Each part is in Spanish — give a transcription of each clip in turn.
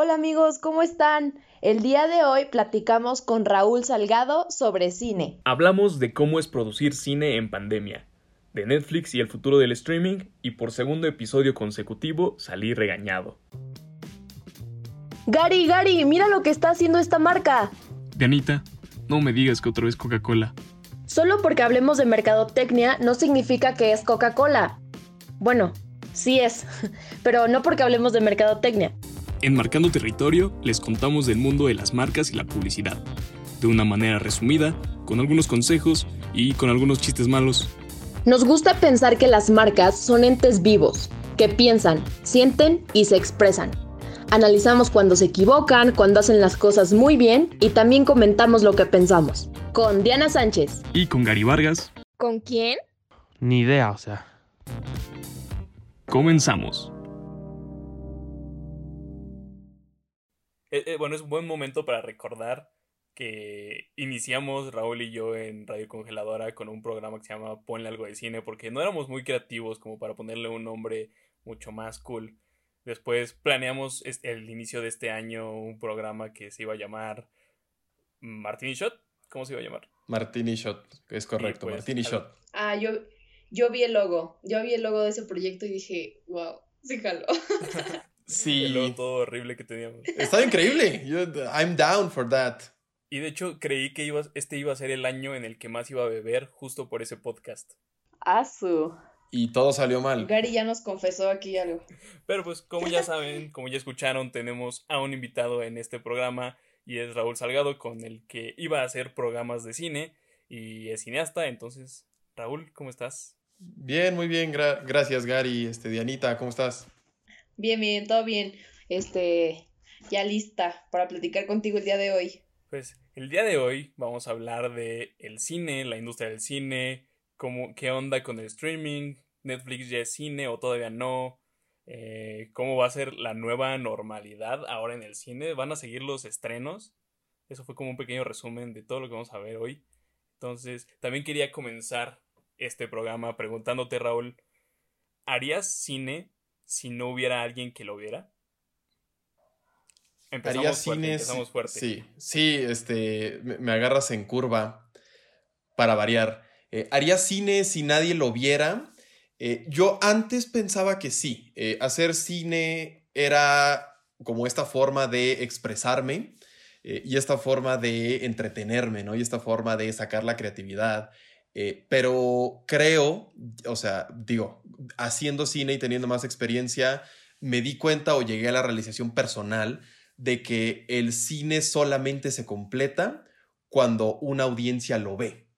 Hola amigos, ¿cómo están? El día de hoy platicamos con Raúl Salgado sobre cine. Hablamos de cómo es producir cine en pandemia, de Netflix y el futuro del streaming, y por segundo episodio consecutivo salí regañado. Gary, Gary, mira lo que está haciendo esta marca. Dianita, no me digas que otra vez Coca-Cola. Solo porque hablemos de mercadotecnia no significa que es Coca-Cola. Bueno, sí es, pero no porque hablemos de mercadotecnia. En Marcando Territorio les contamos del mundo de las marcas y la publicidad, de una manera resumida, con algunos consejos y con algunos chistes malos. Nos gusta pensar que las marcas son entes vivos, que piensan, sienten y se expresan. Analizamos cuando se equivocan, cuando hacen las cosas muy bien y también comentamos lo que pensamos. Con Diana Sánchez. Y con Gary Vargas. ¿Con quién? Ni idea, o sea. Comenzamos. Eh, eh, bueno, es un buen momento para recordar que iniciamos Raúl y yo en Radio Congeladora con un programa que se llama Ponle algo de cine porque no éramos muy creativos como para ponerle un nombre mucho más cool. Después planeamos el inicio de este año un programa que se iba a llamar Martini Shot. ¿Cómo se iba a llamar? Martini Shot, es correcto, pues, Martini Shot. Ah, yo, yo vi el logo, yo vi el logo de ese proyecto y dije, wow, sí jalo. Sí. El logo todo horrible que teníamos. Está increíble. Yo- I'm down for that. Y de hecho creí que iba, este iba a ser el año en el que más iba a beber justo por ese podcast. Asu. Y todo salió mal. Gary ya nos confesó aquí algo. Pero pues como ya saben, como ya escucharon, tenemos a un invitado en este programa y es Raúl Salgado con el que iba a hacer programas de cine y es cineasta. Entonces, Raúl, ¿cómo estás? Bien, muy bien. gra- gracias, Gary. Este, Dianita, ¿cómo estás? Bien, bien, todo bien. Este, ya lista para platicar contigo el día de hoy. Pues el día de hoy vamos a hablar de el cine, la industria del cine, cómo, qué onda con el streaming, Netflix ya es cine o todavía no, eh, cómo va a ser la nueva normalidad ahora en el cine, van a seguir los estrenos. Eso fue como un pequeño resumen de todo lo que vamos a ver hoy. Entonces, también quería comenzar este programa preguntándote, Raúl, ¿harías cine si no hubiera alguien que lo viera? Empezamos Haría fuerte, cine. empezamos fuerte. Sí, sí, este, me, agarras en curva para variar. Eh, haría cine si nadie lo viera. Eh, yo antes pensaba que sí. eh, hacer cine era como esta forma de expresarme y esta forma de entretenerme, ¿no? Y esta forma de sacar la creatividad. Eh, pero creo, o sea, digo, haciendo cine y teniendo más experiencia, me di cuenta o llegué a la realización personal de que el cine solamente se completa cuando una audiencia lo ve.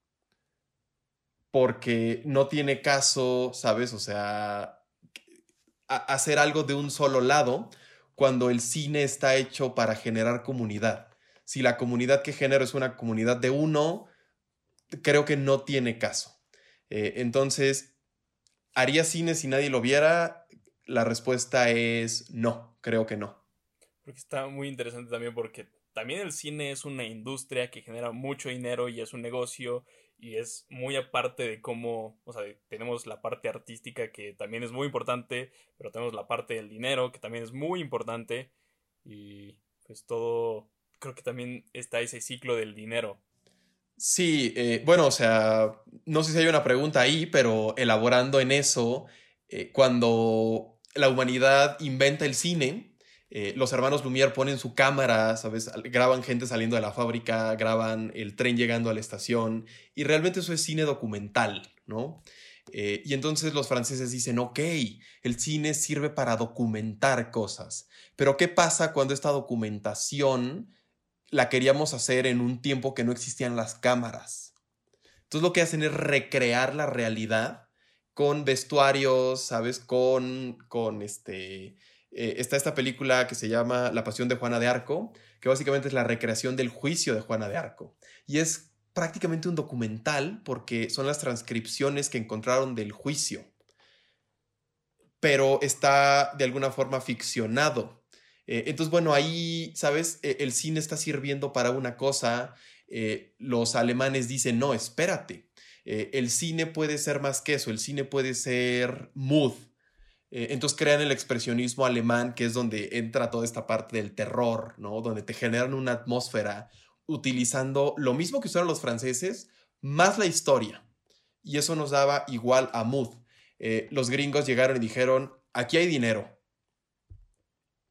Porque no tiene caso, ¿sabes? O sea, hacer algo de un solo lado cuando el cine está hecho para generar comunidad. Si la comunidad que genero es una comunidad de uno, creo que no tiene caso. Eh, entonces, ¿haría cine si nadie lo viera? La respuesta es no, creo que no. Porque está muy interesante también porque también el cine es una industria que genera mucho dinero y es un negocio y es muy aparte de cómo, o sea, tenemos la parte artística que también es muy importante, pero tenemos la parte del dinero que también es muy importante y pues todo, creo que también está ese ciclo del dinero. Sí, eh, bueno, o sea, no sé si hay una pregunta ahí, pero elaborando en eso, eh, cuando la humanidad inventa el cine, eh, los hermanos Lumière ponen su cámara, ¿sabes? Graban gente saliendo de la fábrica, graban el tren llegando a la estación, y realmente eso es cine documental, ¿no? Y entonces los franceses dicen, ok, el cine sirve para documentar cosas, pero ¿qué pasa cuando esta documentación la queríamos hacer en un tiempo que no existían las cámaras? Entonces lo que hacen es recrear la realidad con vestuarios, ¿sabes? Con, con este... eh, está esta película que se llama La Pasión de Juana de Arco, que básicamente es la recreación del juicio de Juana de Arco. Y es prácticamente un documental porque son las transcripciones que encontraron del juicio. Pero está de alguna forma ficcionado. Eh, entonces, bueno, ahí, ¿sabes? Eh, el cine está sirviendo para una cosa. eh, los alemanes dicen, no, espérate. Eh, el cine puede ser más que eso. El cine puede ser mood. Eh, entonces crean el expresionismo alemán, que es donde entra toda esta parte del terror, ¿no? Donde te generan una atmósfera utilizando lo mismo que usaron los franceses, más la historia. Y eso nos daba igual a mood. Los gringos llegaron y dijeron, aquí hay dinero.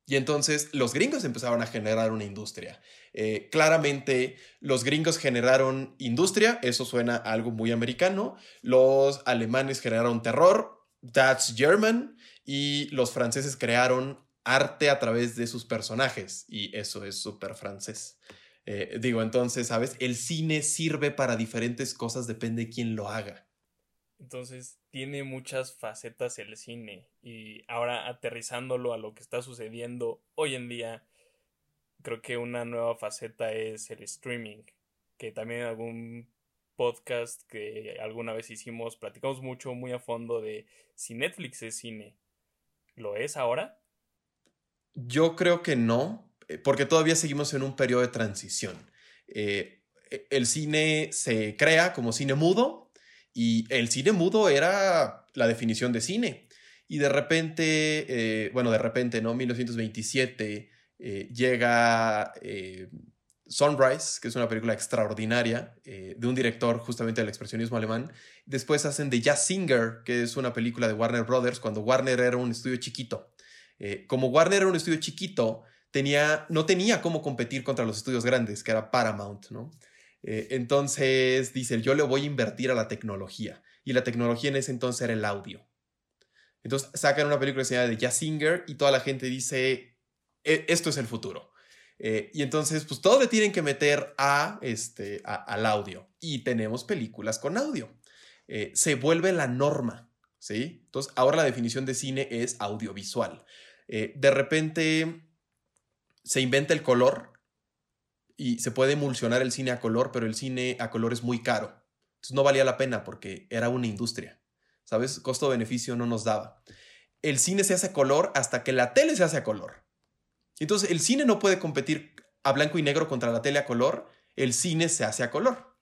Y entonces los gringos empezaron a generar una industria. Eh, claramente los gringos generaron industria, eso suena a algo muy americano. Los alemanes generaron terror, that's German. Y los franceses crearon arte a través de sus personajes, y eso es súper francés. Eh, digo, entonces, ¿sabes? El cine sirve para diferentes cosas, depende de quién lo haga. Entonces, tiene muchas facetas el cine. Y ahora aterrizándolo a lo que está sucediendo hoy en día, creo que una nueva faceta es el streaming. Que también algún podcast que alguna vez hicimos, platicamos mucho, muy a fondo de si Netflix es cine. ¿Lo es ahora? Yo creo que no, eh, porque todavía seguimos en un periodo de transición. Eh, e, el cine se crea como cine mudo y el cine mudo era la definición de cine. Y de repente, eh, bueno, de repente, ¿no? 1927 llega Sunrise, que es una película extraordinaria de un director justamente del expresionismo alemán. Después hacen The Jazz Singer, que es una película de Warner Brothers, cuando Warner era un estudio chiquito. Eh, como Warner era un estudio chiquito, tenía, no tenía cómo competir contra los estudios grandes, que era Paramount, ¿no? Eh, entonces dice, yo le voy a invertir a la tecnología. Y la tecnología en ese entonces era el audio. Entonces sacan una película que se llama Singer y toda la gente dice, e, esto es el futuro. Eh, y entonces, pues todo le tienen que meter a, este, al audio. Y tenemos películas con audio. se vuelve la norma, ¿sí? Entonces, ahora la definición de cine es audiovisual. Eh, de repente se inventa el color y se puede emulsionar el cine a color, pero el cine a color es muy caro. Entonces no valía la pena porque era una industria. ¿Sabes? Costo-beneficio no nos daba. El cine se hace a color hasta que la tele se hace a color. Entonces el cine no puede competir a blanco y negro contra la tele a color. El cine se hace a color.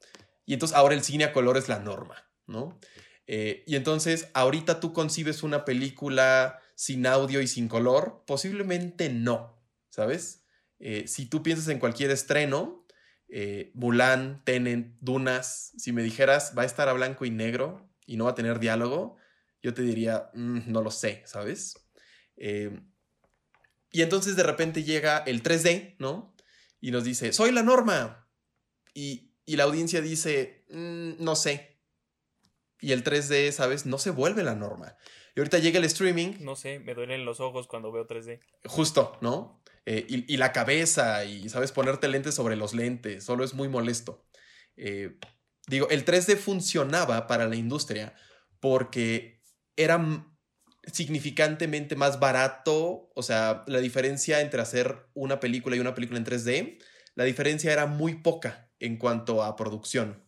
Y entonces ahora el cine a color es la norma, ¿no? Eh, y entonces ahorita tú concibes una película sin audio y sin color? Posiblemente no, ¿sabes? Eh, si tú piensas en cualquier estreno, eh, Mulan, Tenant, Dunas, si me dijeras va a estar a blanco y negro y no va a tener diálogo, yo te diría, mm, no lo sé, ¿sabes? Eh, y entonces de repente llega el 3D, ¿no? Y nos dice, soy la norma. Y, la audiencia dice, mm, no sé. Y el 3D, ¿sabes? No se vuelve la norma. Y ahorita llega el streaming. No sé, me duelen los ojos cuando veo 3D. Justo, ¿no? Eh, y, la cabeza, y sabes, ponerte lentes sobre los lentes, solo es muy molesto. Eh, digo, el 3D funcionaba para la industria porque era significantemente más barato, o sea, la diferencia entre hacer una película y una película en 3D, la diferencia era muy poca en cuanto a producción.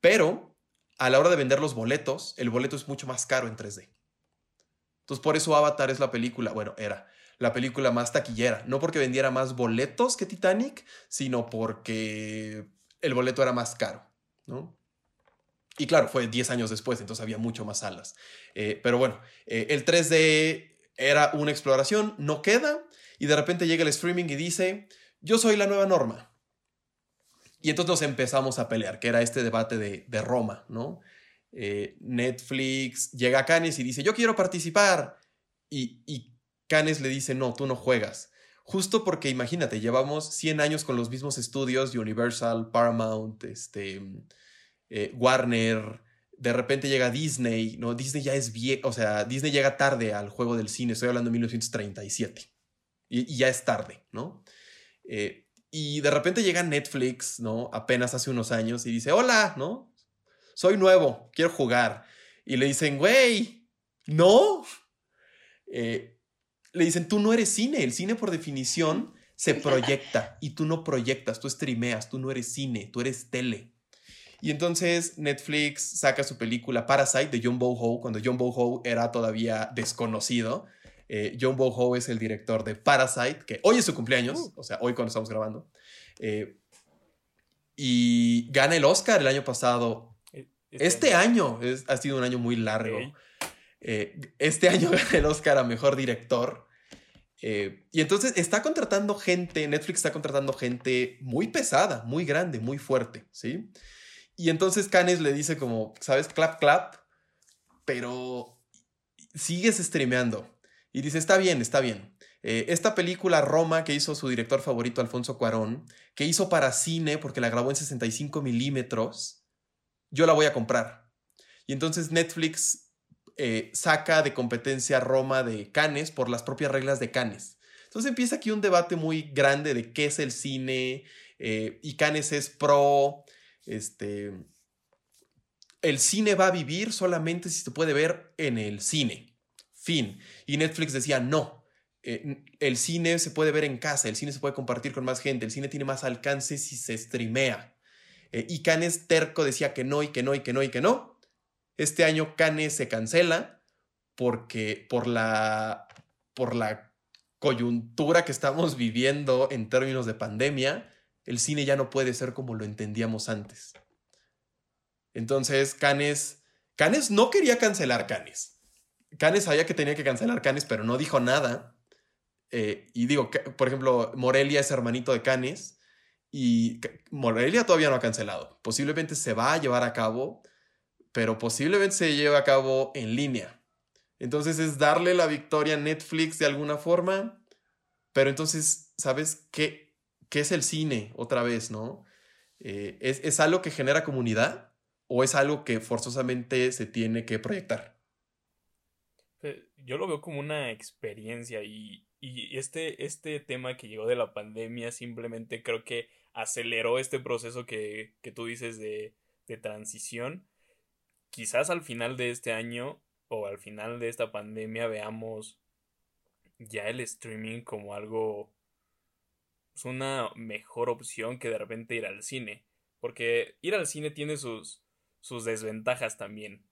Pero a la hora de vender los boletos, el boleto es mucho más caro en 3D. Entonces, por eso Avatar es la película, bueno, era la película más taquillera. No porque vendiera más boletos que Titanic, sino porque el boleto era más caro, ¿no? Y claro, fue 10 años después, entonces había mucho más salas. Eh, pero bueno, eh, el 3D era una exploración, no queda, y de repente llega el streaming y dice, yo soy la nueva norma. Y entonces nos empezamos a pelear, que era este debate de, de Roma, ¿no? Eh, Netflix llega a Canes y dice, yo quiero participar. Y, y Canes le dice, no, tú no juegas. Justo porque imagínate, llevamos 100 años con los mismos estudios, Universal, Paramount, este, eh, Warner, de repente llega Disney, ¿no? Disney ya es viejo, o sea, Disney llega tarde al juego del cine, estoy hablando de 1937, y, ya es tarde, ¿no? Eh, y de repente llega Netflix, ¿no? Apenas hace unos años y dice, hola, ¿no? Soy nuevo, quiero jugar. Y le dicen, güey, no. Eh, le dicen, tú no eres cine, el cine por definición se proyecta y tú no proyectas, tú streameas, tú no eres cine, tú eres tele. Y entonces Netflix saca su película Parasite de John Boho cuando John Boho era todavía desconocido. Eh, John Boho es el director de Parasite, que hoy es su cumpleaños, uh. o sea, hoy cuando estamos grabando. Eh, y gana el Oscar el año pasado este, año ha sido un año muy largo. Eh, este año gana el Oscar a Mejor Director. Eh, y entonces está contratando gente, Netflix está contratando gente muy pesada, muy grande, muy fuerte, ¿sí? Y entonces Canes le dice como, ¿sabes? Clap, clap, pero sigues streameando. Y dice, está bien, está bien. Eh, esta película Roma que hizo su director favorito Alfonso Cuarón, que hizo para cine porque la grabó en 65 milímetros, yo la voy a comprar. Y entonces Netflix eh, saca de competencia Roma de Cannes por las propias reglas de Cannes. Entonces empieza aquí un debate muy grande de qué es el cine eh, y Cannes es pro, este, el cine va a vivir solamente si se puede ver en el cine. Fin. Y Netflix decía, no, eh, el cine se puede ver en casa, el cine se puede compartir con más gente, el cine tiene más alcance si se streamea. Eh, y Canes terco decía que no y que no y que no y que no. Este año Canes se cancela porque por la, por la coyuntura que estamos viviendo en términos de pandemia, el cine ya no puede ser como lo entendíamos antes. Entonces, Canes, Canes no quería cancelar Canes. Canes sabía que tenía que cancelar Canes, pero no dijo nada. Eh, y digo, por ejemplo, Morelia es hermanito de Canes y Morelia todavía no ha cancelado. Posiblemente se va a llevar a cabo, pero posiblemente se lleve a cabo en línea. Entonces es darle la victoria a Netflix de alguna forma, pero entonces, ¿sabes qué, qué es el cine otra vez, no? Eh, ¿es, ¿Es algo que genera comunidad o es algo que forzosamente se tiene que proyectar? Yo lo veo como una experiencia y, y este, este tema que llegó de la pandemia simplemente creo que aceleró este proceso que, que tú dices de, de transición. Quizás al final de este año o al final de esta pandemia veamos ya el streaming como algo es pues, una mejor opción que de repente ir al cine porque ir al cine tiene sus sus desventajas también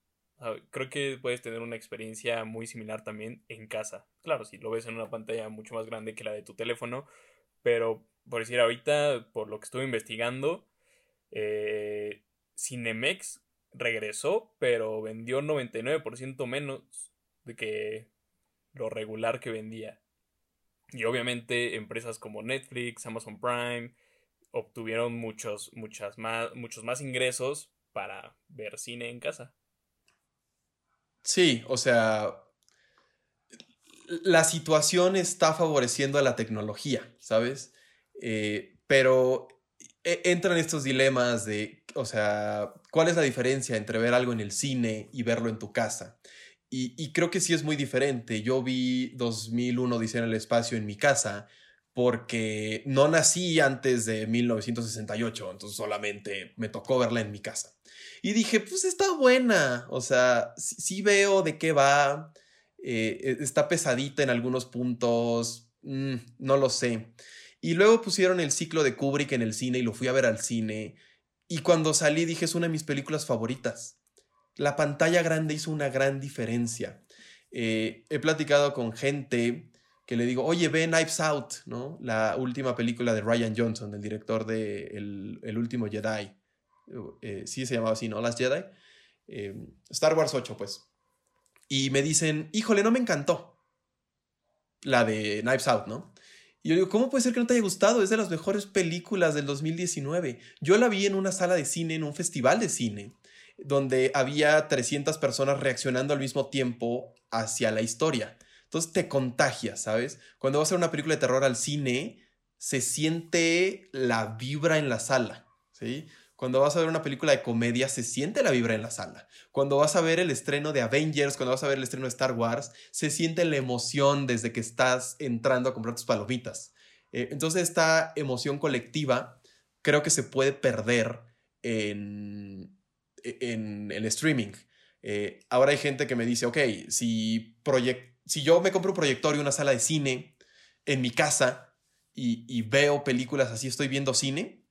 creo que puedes tener una experiencia muy similar también en casa. Claro, si lo ves en una pantalla mucho más grande que la de tu teléfono, pero por decir ahorita, por lo que estuve investigando, eh, Cinemex regresó, pero vendió 99% menos de que lo regular que vendía. Y obviamente empresas como Netflix, Amazon Prime obtuvieron muchos, muchas más, muchos más ingresos para ver cine en casa. Sí, o sea, la situación está favoreciendo a la tecnología, ¿sabes? Eh, pero e, entran estos dilemas de, o sea, ¿cuál es la diferencia entre ver algo en el cine y verlo en tu casa? Y, creo que sí es muy diferente. Yo vi 2001 Dice en el Espacio en mi casa porque no nací antes de 1968, entonces solamente me tocó verla en mi casa. Y dije, pues está buena, o sea, sí, veo de qué va, eh, e, está pesadita en algunos puntos, mm, no lo sé. Y luego pusieron el ciclo de Kubrick en el cine y lo fui a ver al cine. Y cuando salí dije, es una de mis películas favoritas. La pantalla grande hizo una gran diferencia. Eh, he platicado con gente que le digo, oye, ve Knives Out, ¿no? La última película de Ryan Johnson, el director de El, último Jedi. Eh, sí se llamaba así, ¿no? Last Jedi. Star Wars 8, pues. Y me dicen, híjole, no me encantó. La de Knives Out, ¿no? Y yo digo, ¿cómo puede ser que no te haya gustado? Es de las mejores películas del 2019. Yo la vi en una sala de cine, en un festival de cine, donde había 300 personas reaccionando al mismo tiempo hacia la historia. Entonces te contagia, ¿sabes? Cuando vas a ver una película de terror al cine, se siente la vibra en la sala, ¿sí? Cuando vas a ver una película de comedia, se siente la vibra en la sala. Cuando vas a ver el estreno de Avengers, cuando vas a ver el estreno de Star Wars, se siente la emoción desde que estás entrando a comprar tus palomitas. Eh, entonces esta emoción colectiva creo que se puede perder en, en el streaming. Eh, ahora hay gente que me dice, ok, si si yo me compro un proyector y una sala de cine en mi casa y, veo películas así, estoy viendo cine.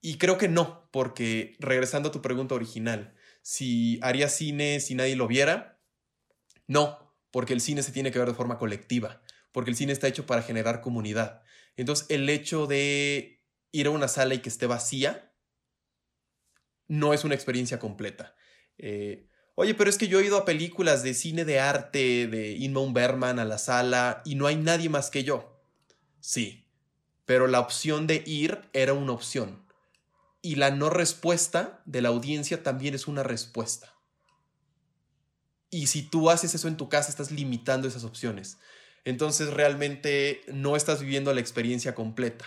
Y creo que no, porque regresando a tu pregunta original, si haría cine si nadie lo viera, no, porque el cine se tiene que ver de forma colectiva, porque el cine está hecho para generar comunidad. Entonces, el hecho de ir a una sala y que esté vacía no es una experiencia completa. Eh, Oye, pero es que yo he ido a películas de cine de arte, de Inmon Berman a la sala, y no hay nadie más que yo. Sí, pero la opción de ir era una opción. Y la no respuesta de la audiencia también es una respuesta. Y si tú haces eso en tu casa, estás limitando esas opciones. Entonces realmente no estás viviendo la experiencia completa.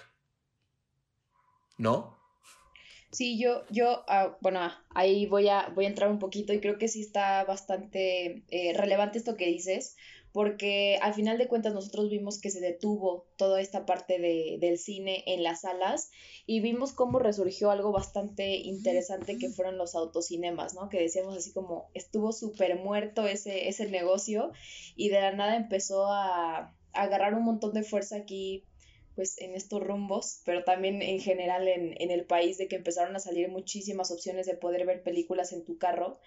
¿No? Sí, yo, yo, ah, bueno, ahí voy a, voy a entrar un poquito y creo que sí está bastante eh, relevante esto que dices, porque al final de cuentas nosotros vimos que se detuvo toda esta parte de, del cine en las salas y vimos cómo resurgió algo bastante interesante que fueron los autocinemas, ¿no? Que decíamos así como estuvo súper muerto ese, ese negocio y de la nada empezó a, a agarrar un montón de fuerza aquí pues en estos rumbos, pero también en general en, en, el país de que empezaron a salir muchísimas opciones de poder ver películas en tu carro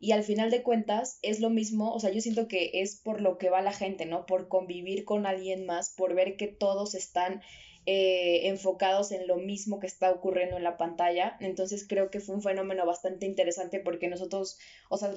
y al final de cuentas es lo mismo, o sea, yo siento que es por lo que va la gente, ¿no? Por convivir con alguien más, por ver que todos están eh, enfocados en lo mismo que está ocurriendo en la pantalla, entonces creo que fue un fenómeno bastante interesante porque nosotros, o sea,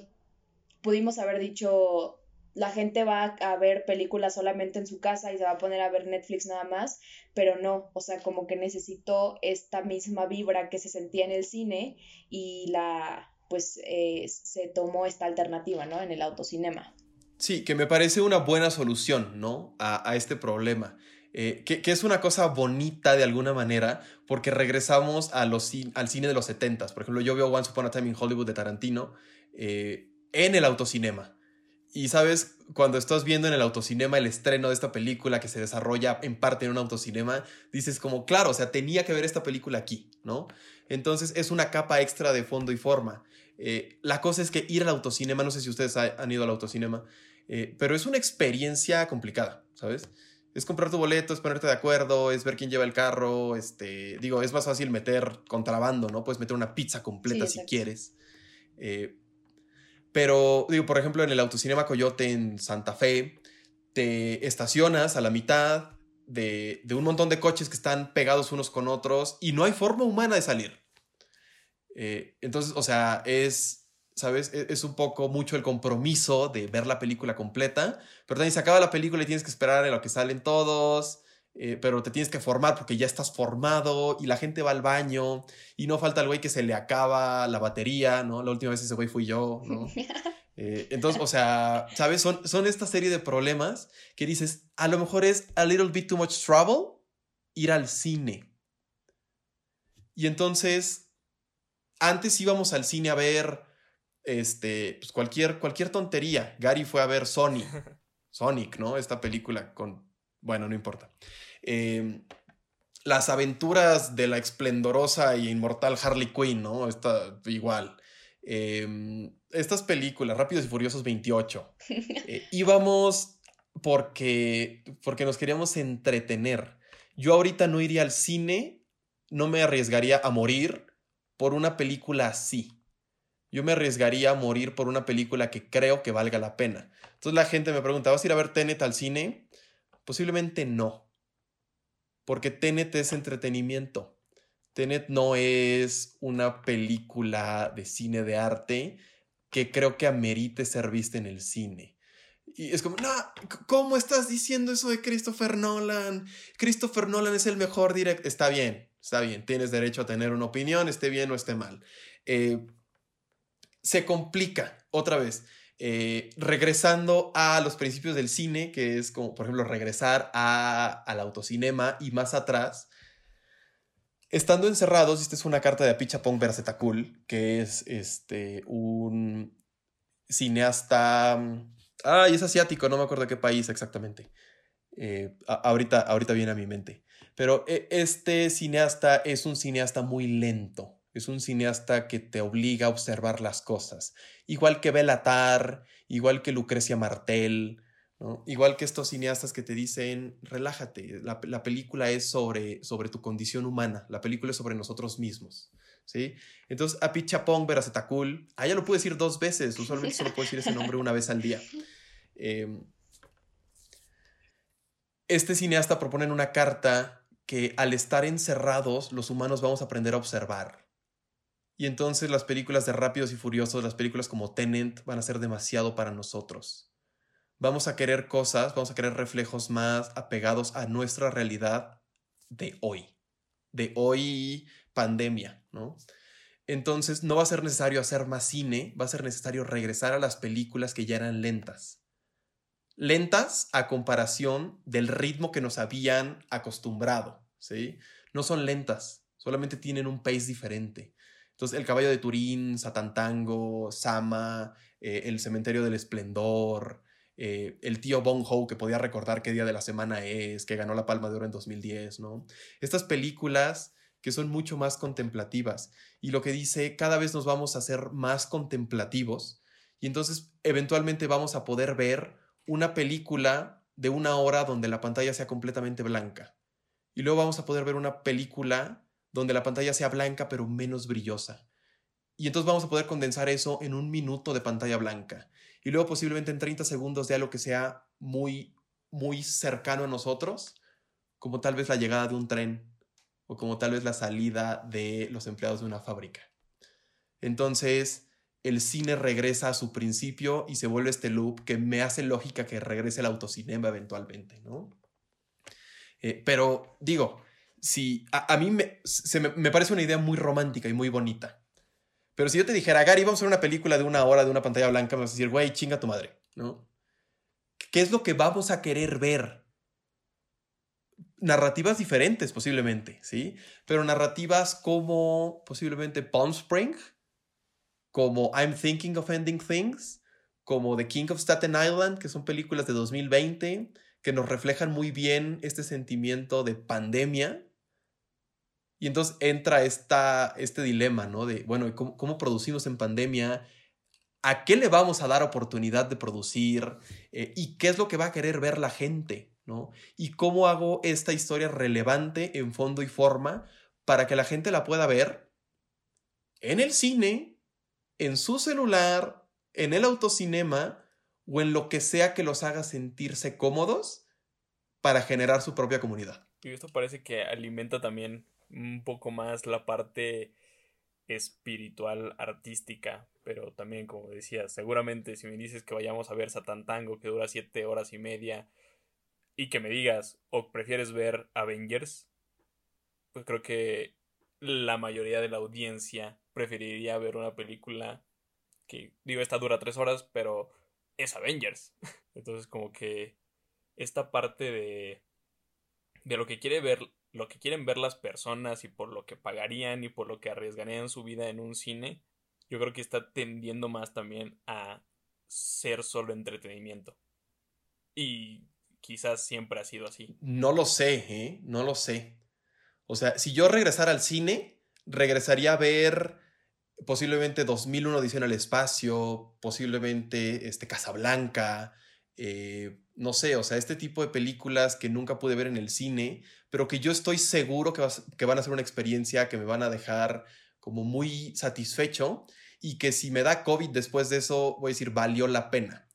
pudimos haber dicho la gente va a ver películas solamente en su casa y se va a poner a ver Netflix nada más, pero no, o sea, como que necesitó esta misma vibra que se sentía en el cine y la pues eh, se tomó esta alternativa, ¿no? En el autocinema. Sí, que me parece una buena solución, ¿no? A, este problema. Eh, que, que, es una cosa bonita de alguna manera, porque regresamos a los, al cine de los 70 Por ejemplo, yo veo Once Upon a Time in Hollywood de Tarantino eh, en el autocinema. Y sabes, cuando estás viendo en el autocinema el estreno de esta película que se desarrolla en parte en un autocinema, dices como, claro, o sea, tenía que ver esta película aquí, ¿no? Entonces es una capa extra de fondo y forma. Eh, la cosa es que ir al autocinema, no sé si ustedes han ido al autocinema, eh, pero es una experiencia complicada, ¿sabes? Es comprar tu boleto, es ponerte de acuerdo, es ver quién lleva el carro, este, digo, es más fácil meter contrabando, ¿no? Puedes meter una pizza completa sí, si quieres. Eh, pero, digo, por ejemplo, en el autocinema Coyote en Santa Fe, te estacionas a la mitad de, de un montón de coches que están pegados unos con otros y no hay forma humana de salir. Eh, entonces, o sea, es, ¿sabes? Es, es, un poco mucho el compromiso de ver la película completa, pero también se acaba la película y tienes que esperar a lo que salen todos, eh, pero te tienes que formar porque ya estás formado y la gente va al baño y no falta el güey que se le acaba la batería, ¿no? La última vez ese güey fui yo, ¿no? Eh, entonces, o sea, ¿sabes? Son, son esta serie de problemas que dices, a lo mejor es a little bit too much trouble ir al cine. Y entonces antes íbamos al cine a ver este, pues cualquier, cualquier tontería. Gary fue a ver Sonic, Sonic, ¿no? Esta película con... Bueno, no importa. Eh, las aventuras de la esplendorosa e inmortal Harley Quinn, ¿no? Está igual. Eh, estas películas, Rápidos y Furiosos 28, eh, íbamos porque, porque nos queríamos entretener. Yo ahorita no iría al cine, no me arriesgaría a morir por una película así. Yo me arriesgaría a morir por una película que creo que valga la pena. Entonces la gente me pregunta, ¿vas a ir a ver Tenet al cine? Posiblemente no. Porque Tenet es entretenimiento. Tenet no es una película de cine de arte que creo que amerite ser vista en el cine. Y es como, no, ¿cómo estás diciendo eso de Christopher Nolan? Christopher Nolan es el mejor director. Está bien, Está bien, tienes derecho a tener una opinión, esté bien o esté mal. Eh, se complica, otra vez, eh, regresando a los principios del cine, que es como, por ejemplo, regresar a, al autocinema y más atrás. Estando encerrados, esta es una carta de Apichapong Bercetakul, que es este, un cineasta. Ay, es asiático, no me acuerdo qué país exactamente. Eh, ahorita, ahorita viene a mi mente. Pero e, este cineasta es un cineasta muy lento, es un cineasta que te obliga a observar las cosas, igual que Belatar, igual que Lucrecia Martel, ¿no? igual que estos cineastas que te dicen, relájate, la, la, película es sobre, sobre tu condición humana, la película es sobre nosotros mismos. ¿Sí? Entonces, Apichapong Veracetakul, ah, ya lo puedo decir dos veces, usualmente solo puedo decir ese nombre una vez al día. Eh, este cineasta propone en una carta que al estar encerrados los humanos vamos a aprender a observar. Y entonces las películas de Rápidos y Furiosos, las películas como Tenant, van a ser demasiado para nosotros. Vamos a querer cosas, vamos a querer reflejos más apegados a nuestra realidad de hoy. De hoy pandemia, ¿no? Entonces no va a ser necesario hacer más cine, va a ser necesario regresar a las películas que ya eran lentas. Lentas a comparación del ritmo que nos habían acostumbrado, ¿sí? No son lentas, solamente tienen un pace diferente. Entonces, El caballo de Turín, Satantango, Sama, eh, El cementerio del esplendor, eh, el tío Bong Ho que podía recordar qué día de la semana es, que ganó la Palma de Oro en 2010, ¿no? Estas películas que son mucho más contemplativas. Y lo que dice, cada vez nos vamos a hacer más contemplativos y entonces eventualmente vamos a poder ver una película de una hora donde la pantalla sea completamente blanca. Y luego vamos a poder ver una película donde la pantalla sea blanca pero menos brillosa. Y entonces vamos a poder condensar eso en un minuto de pantalla blanca. Y luego posiblemente en 30 segundos de algo que sea muy, muy cercano a nosotros, como tal vez la llegada de un tren o como tal vez la salida de los empleados de una fábrica. Entonces, el cine regresa a su principio y se vuelve este loop que me hace lógica que regrese el autocinema eventualmente, ¿no? Eh, pero digo, si a, mí me, parece una idea muy romántica y muy bonita. Pero si yo te dijera, Gary, vamos a ver una película de una hora de una pantalla blanca, me vas a decir, güey, chinga tu madre, ¿no? ¿Qué es lo que vamos a querer ver? narrativas diferentes posiblemente, ¿sí? Pero narrativas como posiblemente Palm Spring, como I'm Thinking of Ending Things, como The King of Staten Island, que son películas de 2020 que nos reflejan muy bien este sentimiento de pandemia. Y entonces entra esta, este dilema, ¿no? De, bueno, ¿cómo, ¿cómo, producimos en pandemia? ¿A qué le vamos a dar oportunidad de producir? Eh, ¿Y qué es lo que va a querer ver la gente? ¿no? Y cómo hago esta historia relevante en fondo y forma para que la gente la pueda ver en el cine, en su celular, en el autocinema o en lo que sea que los haga sentirse cómodos para generar su propia comunidad. Y esto parece que alimenta también un poco más la parte espiritual artística, pero también como decía, seguramente si me dices que vayamos a ver Satan Tango que dura siete horas y media y que me digas o prefieres ver Avengers, pues creo que la mayoría de la audiencia preferiría ver una película que, digo, esta dura tres horas, pero es Avengers. Entonces como que esta parte de, de lo que quiere ver, lo que quieren ver las personas y por lo que pagarían y por lo que arriesgarían su vida en un cine, yo creo que está tendiendo más también a ser solo entretenimiento. Y quizás siempre ha sido así. No lo sé, ¿eh? No lo sé. O sea, si yo regresara al cine, regresaría a ver posiblemente 2001 Edición al Espacio, posiblemente este, Casablanca, eh, no sé, o sea, este tipo de películas que nunca pude ver en el cine, pero que yo estoy seguro que, que van a ser una experiencia que me van a dejar como muy satisfecho y que si me da COVID después de eso, voy a decir, valió la pena.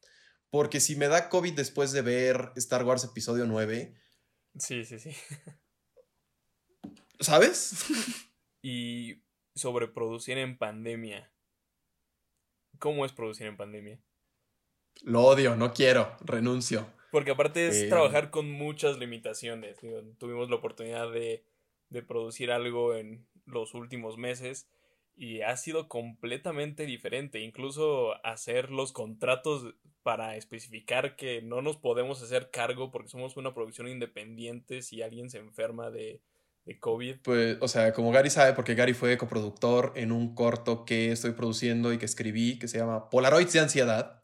Porque si me da COVID después de ver Star Wars Episodio 9. Sí, sí, sí. ¿Sabes? y sobre producir en pandemia. ¿Cómo es producir en pandemia? Lo odio, no quiero, renuncio. Porque aparte es eh, trabajar con muchas limitaciones. tuvimos la oportunidad de, de producir algo en los últimos meses y ha sido completamente diferente. Incluso hacer los contratos para especificar que no nos podemos hacer cargo porque somos una producción independiente si alguien se enferma de, de COVID. Pues, o sea, como Gary sabe, porque Gary fue coproductor en un corto que estoy produciendo y que escribí, que se llama Polaroids de Ansiedad.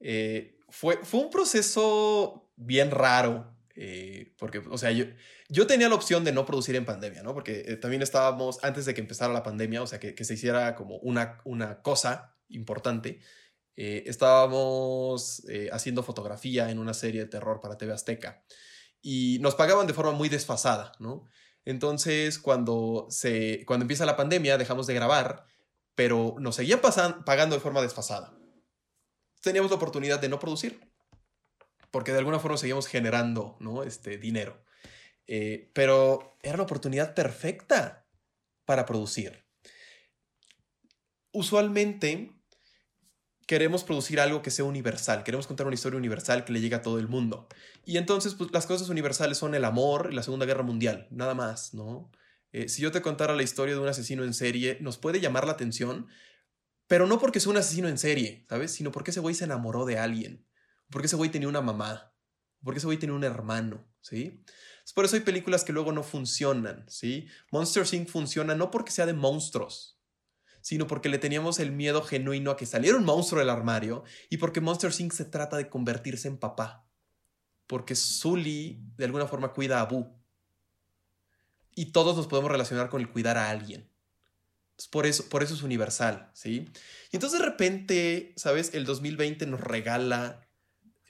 Eh, fue, fue un proceso bien raro, eh, porque, o sea, yo, yo tenía la opción de no producir en pandemia, ¿no? Porque eh, también estábamos, antes de que empezara la pandemia, o sea, que, que se hiciera como una, una cosa importante, estábamos haciendo fotografía en una serie de terror para TV Azteca y nos pagaban de forma muy desfasada, ¿no? Entonces, cuando, se, cuando empieza la pandemia, dejamos de grabar, pero nos seguían pagando de forma desfasada. Teníamos la oportunidad de no producir, porque de alguna forma seguíamos generando, ¿no? Este dinero. Eh, pero era la oportunidad perfecta para producir. usualmente queremos producir algo que sea universal, queremos contar una historia universal que le llegue a todo el mundo. Y entonces, pues las cosas universales son el amor y la Segunda Guerra Mundial, nada más, ¿no? Eh, si yo te contara la historia de un asesino en serie, nos puede llamar la atención, pero no porque sea un asesino en serie, ¿sabes? Sino porque ese güey se enamoró de alguien, porque ese güey tenía una mamá, porque ese güey tenía un hermano, ¿sí? por eso hay películas que luego no funcionan, ¿sí? Monster Inc. funciona no porque sea de monstruos, sino porque le teníamos el miedo genuino a que saliera un monstruo del armario y porque Monster Inc. se trata de convertirse en papá. Porque Sully de alguna forma cuida a Boo. Y todos nos podemos relacionar con el cuidar a alguien. por, eso, por eso es universal, ¿sí? Y entonces de repente, ¿sabes? El 2020 nos regala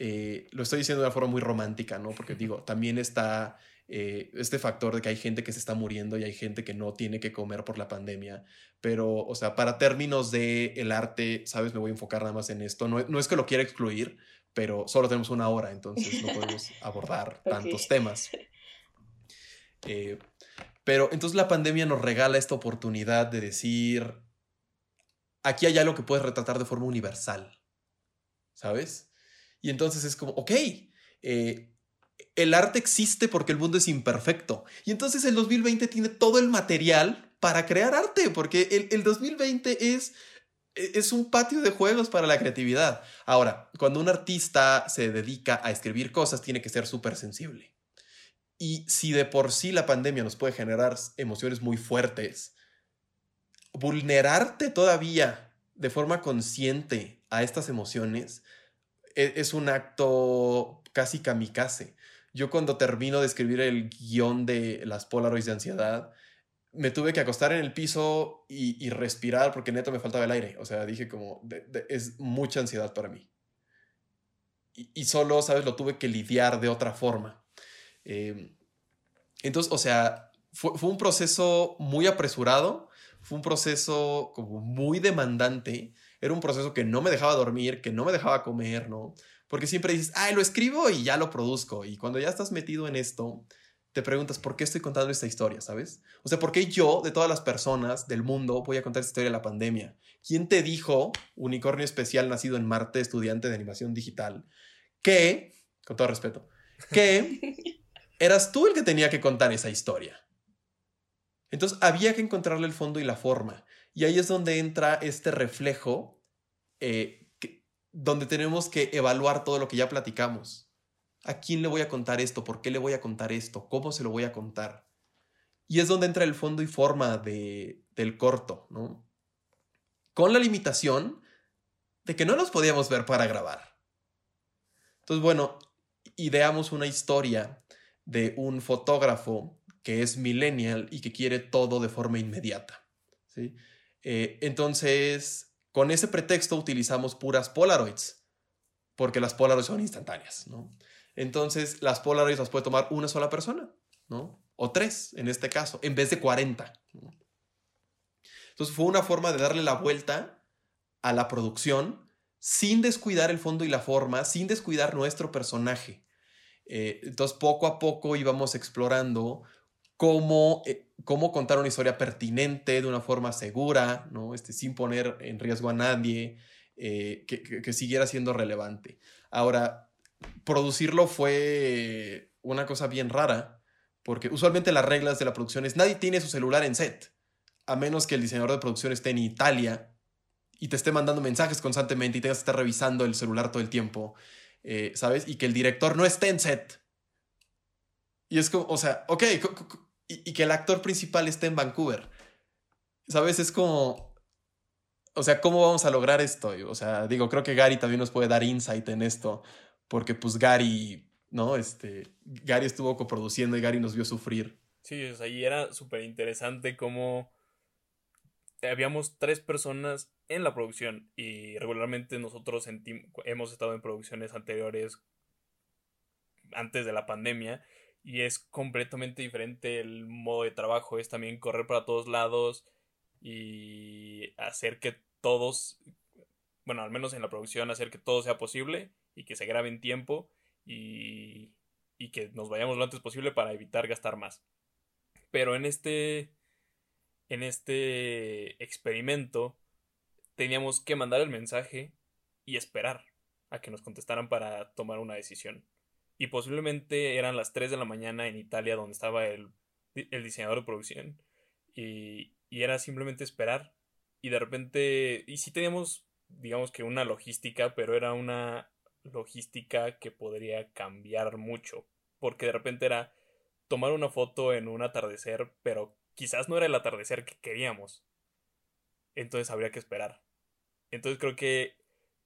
eh, lo estoy diciendo de una forma muy romántica, ¿no? Porque digo, también está eh, este factor de que hay gente que se está muriendo y hay gente que no tiene que comer por la pandemia. Pero, o sea, para términos de el arte, ¿sabes? Me voy a enfocar nada más en esto. No, no es que lo quiera excluir, pero solo tenemos una hora, entonces no podemos abordar tantos temas. Eh, pero entonces la pandemia nos regala esta oportunidad de decir, aquí hay algo que puedes retratar de forma universal, ¿sabes? Y entonces es como, ok, eh, el arte existe porque el mundo es imperfecto. Y entonces el 2020 tiene todo el material para crear arte, porque el, el 2020 es, e, es un patio de juegos para la creatividad. Ahora, cuando un artista se dedica a escribir cosas, tiene que ser súper sensible. Y si de por sí la pandemia nos puede generar emociones muy fuertes, vulnerarte todavía de forma consciente a estas emociones e, es un acto casi kamikaze. Yo cuando termino de escribir el guion de las Polaroids de ansiedad, me tuve que acostar en el piso y, respirar porque neto me faltaba el aire. O sea, dije como, es mucha ansiedad para mí. Y, solo, ¿sabes? Lo tuve que lidiar de otra forma. Em, entonces, o sea, fue, fue, un proceso muy apresurado, fue un proceso como muy demandante era un proceso que no me dejaba dormir, que no me dejaba comer, ¿no? Porque siempre dices, ay, lo escribo y ya lo produzco. Y cuando ya estás metido en esto, te preguntas, ¿por qué estoy contando esta historia, sabes? O sea, ¿por qué yo, de todas las personas del mundo, voy a contar esta historia de la pandemia? ¿Quién te dijo, unicornio especial nacido en Marte, estudiante de animación digital, que, con todo respeto, que eras tú el que tenía que contar esa historia? Entonces había que encontrarle el fondo y la forma. Y ahí es donde entra este reflejo, eh, donde tenemos que evaluar todo lo que ya platicamos. ¿A quién le voy a contar esto? ¿Por qué le voy a contar esto? ¿Cómo se lo voy a contar? Y es donde entra el fondo y forma de, del corto, ¿no? Con la limitación de que no nos podíamos ver para grabar. Entonces, bueno, ideamos una historia de un fotógrafo que es millennial y que quiere todo de forma inmediata. ¿sí? Eh, entonces, con ese pretexto utilizamos puras Polaroids, porque las Polaroids son instantáneas, ¿no? Entonces, las Polaroids las puede tomar una sola persona, ¿no? O tres, en este caso, en vez de 40. Entonces, fue una forma de darle la vuelta a la producción sin descuidar el fondo y la forma, sin descuidar nuestro personaje. Eh, entonces, poco a poco íbamos explorando cómo, eh, cómo contar una historia pertinente de una forma segura, ¿no? este, sin poner en riesgo a nadie, eh, que, siguiera siendo relevante. Ahora, producirlo fue una cosa bien rara, porque usualmente las reglas de la producción es nadie tiene su celular en set, a menos que el diseñador de producción esté en Italia y te esté mandando mensajes constantemente y tengas que estar revisando el celular todo el tiempo, eh, ¿sabes? Y que el director no esté en set. Y es como, o sea, ok, y, que el actor principal esté en Vancouver. ¿Sabes? Es como... O sea, ¿cómo vamos a lograr esto? O sea, digo, creo que Gary también nos puede dar insight en esto, porque pues Gary, ¿no? Este, Gary estuvo coproduciendo y Gary nos vio sufrir. Sí, o sea, y era súper interesante cómo habíamos tres personas en la producción y regularmente nosotros hemos estado en producciones anteriores antes de la pandemia y es completamente diferente el modo de trabajo, es también correr para todos lados y hacer que todos, bueno, al menos en la producción, hacer que todo sea posible y que se grabe en tiempo y, y que nos vayamos lo antes posible para evitar gastar más. Pero en este, en este experimento teníamos que mandar el mensaje y esperar a que nos contestaran para tomar una decisión. Y posiblemente eran las 3 de la mañana en Italia donde estaba el, el diseñador de producción. Y, y era simplemente esperar. Y de repente, y sí teníamos, digamos que una logística, pero era una logística que podría cambiar mucho. Porque de repente era tomar una foto en un atardecer, pero quizás no era el atardecer que queríamos. Entonces habría que esperar. Entonces creo que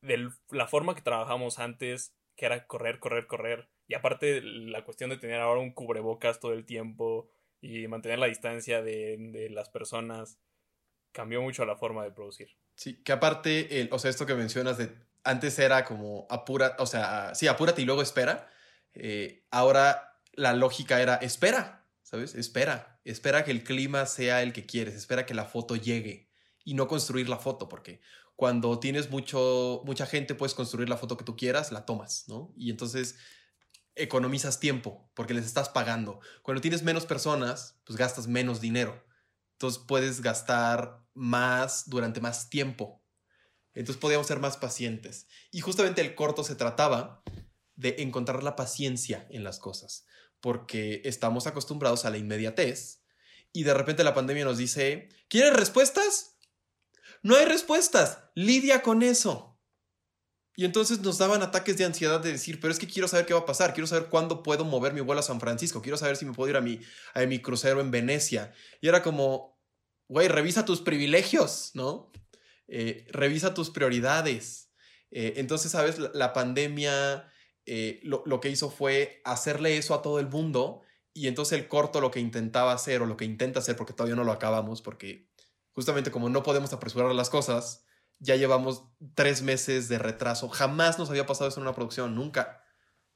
de la forma que trabajamos antes, que era correr, correr, correr, y aparte la cuestión de tener ahora un cubrebocas todo el tiempo y mantener la distancia de, las personas, cambió mucho la forma de producir. Sí, que aparte, el, o sea, esto que mencionas de antes era como apura, o sea, sí, apúrate y luego espera. Eh, ahora la lógica era espera, ¿sabes? Espera, espera que el clima sea el que quieres, espera que la foto llegue y no construir la foto, porque cuando tienes mucho, mucha gente puedes construir la foto que tú quieras, la tomas, ¿no? Y entonces economizas tiempo porque les estás pagando. Cuando tienes menos personas, pues gastas menos dinero. Entonces puedes gastar más durante más tiempo. Entonces podíamos ser más pacientes. Y justamente el corto se trataba de encontrar la paciencia en las cosas, porque estamos acostumbrados a la inmediatez y de repente la pandemia nos dice, ¿quieres respuestas? No hay respuestas, lidia con eso. Y entonces nos daban ataques de ansiedad de decir, pero es que quiero saber qué va a pasar, quiero saber cuándo puedo mover mi vuelo a San Francisco, quiero saber si me puedo ir a mi, a mi crucero en Venecia. Y era como, güey, revisa tus privilegios, ¿no? Eh, revisa tus prioridades. Eh, entonces, ¿sabes? La, pandemia eh, lo, lo, que hizo fue hacerle eso a todo el mundo y entonces el corto lo que intentaba hacer o lo que intenta hacer, porque todavía no lo acabamos, porque justamente como no podemos apresurar las cosas, ya llevamos tres meses de retraso. Jamás nos había pasado eso en una producción, nunca.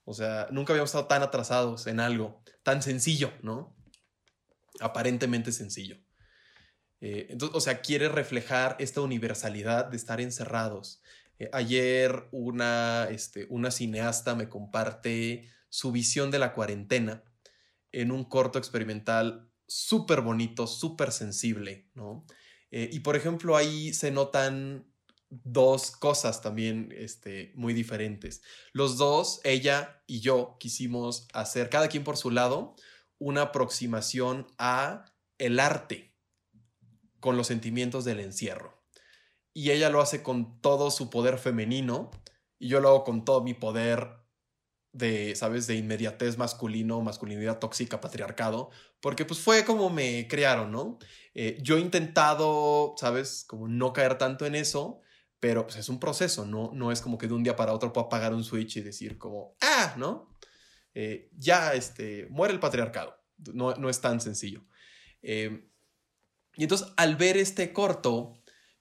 O sea, nunca habíamos estado tan atrasados en algo tan sencillo, ¿no? Aparentemente sencillo. Eh, entonces, o sea, quiere reflejar esta universalidad de estar encerrados. Eh, ayer una, este, una cineasta me comparte su visión de la cuarentena en un corto experimental súper bonito, súper sensible, ¿no? Eh, y por ejemplo, ahí se notan dos cosas también este, muy diferentes. Los dos, ella y yo, quisimos hacer, cada quien por su lado, una aproximación a el arte con los sentimientos del encierro. Y ella lo hace con todo su poder femenino y yo lo hago con todo mi poder de, ¿sabes?, de inmediatez masculino, masculinidad tóxica, patriarcado, porque pues fue como me crearon, ¿no? Eh, yo he intentado, ¿sabes?, como no caer tanto en eso, pero pues, es un proceso, ¿no? No es como que de un día para otro pueda apagar un switch y decir como, ah, ¿no? Eh, ya, este, muere el patriarcado. No, no es tan sencillo. Eh, y entonces, al ver este corto,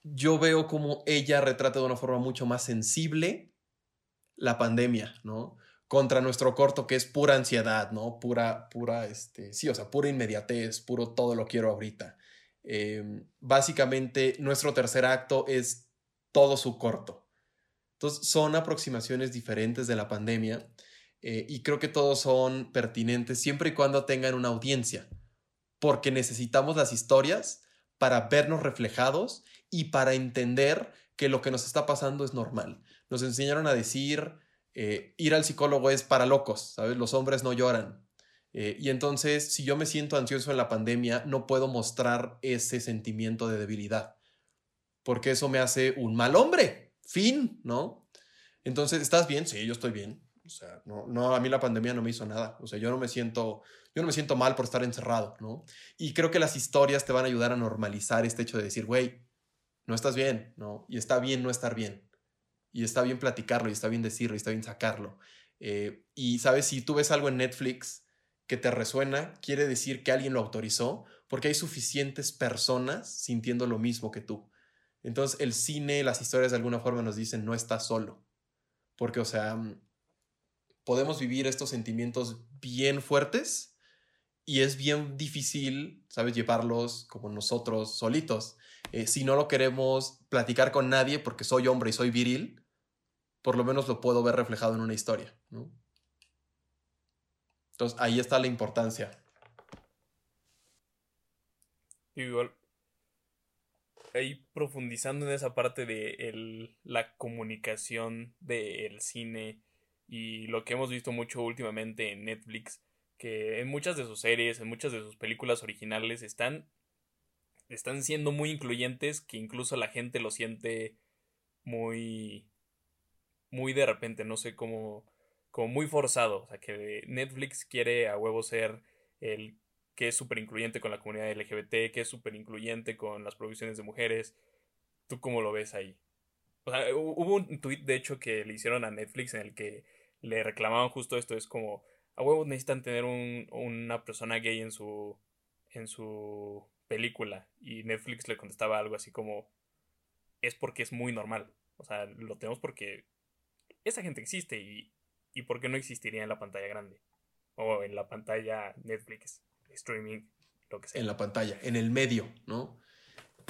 yo veo como ella retrata de una forma mucho más sensible la pandemia, ¿no? Contra nuestro corto que es pura ansiedad, ¿no? Pura, pura, este, sí, o sea, pura inmediatez, puro todo lo quiero ahorita. Eh, básicamente, nuestro tercer acto es todo su corto. Entonces, son aproximaciones diferentes de la pandemia eh, y creo que todos son pertinentes siempre y cuando tengan una audiencia, porque necesitamos las historias para vernos reflejados y para entender que lo que nos está pasando es normal. Nos enseñaron a decir, eh, ir al psicólogo es para locos, ¿sabes? Los hombres no lloran. Eh, y entonces, si yo me siento ansioso en la pandemia, no puedo mostrar ese sentimiento de debilidad porque eso me hace un mal hombre. Fin, ¿no? Entonces, ¿estás bien? Sí, yo estoy bien. O sea, no, no, a mí la pandemia no me hizo nada. O sea, yo no me siento, yo no me siento mal por estar encerrado, ¿no? Y creo que las historias te van a ayudar a normalizar este hecho de decir, güey, no estás bien, ¿no? Y está bien no estar bien. Y está bien platicarlo, y está bien decirlo, y está bien sacarlo. Eh, y, ¿sabes? Si tú ves algo en Netflix que te resuena, quiere decir que alguien lo autorizó, porque hay suficientes personas sintiendo lo mismo que tú. Entonces el cine, las historias de alguna forma nos dicen no estás solo. Porque, o sea, mm, podemos vivir estos sentimientos bien fuertes y es bien difícil, ¿sabes?, llevarlos como nosotros solitos. Eh, si no lo queremos platicar con nadie porque soy hombre y soy viril, por lo menos lo puedo ver reflejado en una historia. Entonces ahí está la importancia. Igual, ahí profundizando en esa parte de la comunicación del cine y lo que hemos visto mucho últimamente en Netflix, que en muchas de sus series, en muchas de sus películas originales están, están siendo muy incluyentes, que incluso la gente lo siente muy, muy de repente, no sé cómo, como muy forzado, o sea, que Netflix quiere a huevo ser el que es súper incluyente con la comunidad LGBT, que es súper incluyente con las producciones de mujeres. ¿Tú cómo lo ves ahí? O sea, hubo un tweet, de hecho, que le hicieron a Netflix en el que le reclamaban justo esto. Es como, a huevos necesitan tener un, una persona gay en su, en su película. Y Netflix le contestaba algo así como, es porque es muy normal. O sea, lo tenemos porque esa gente existe y, y porque no existiría en la pantalla grande. O en la pantalla Netflix streaming, lo que sea. En la pantalla, en el medio, ¿no?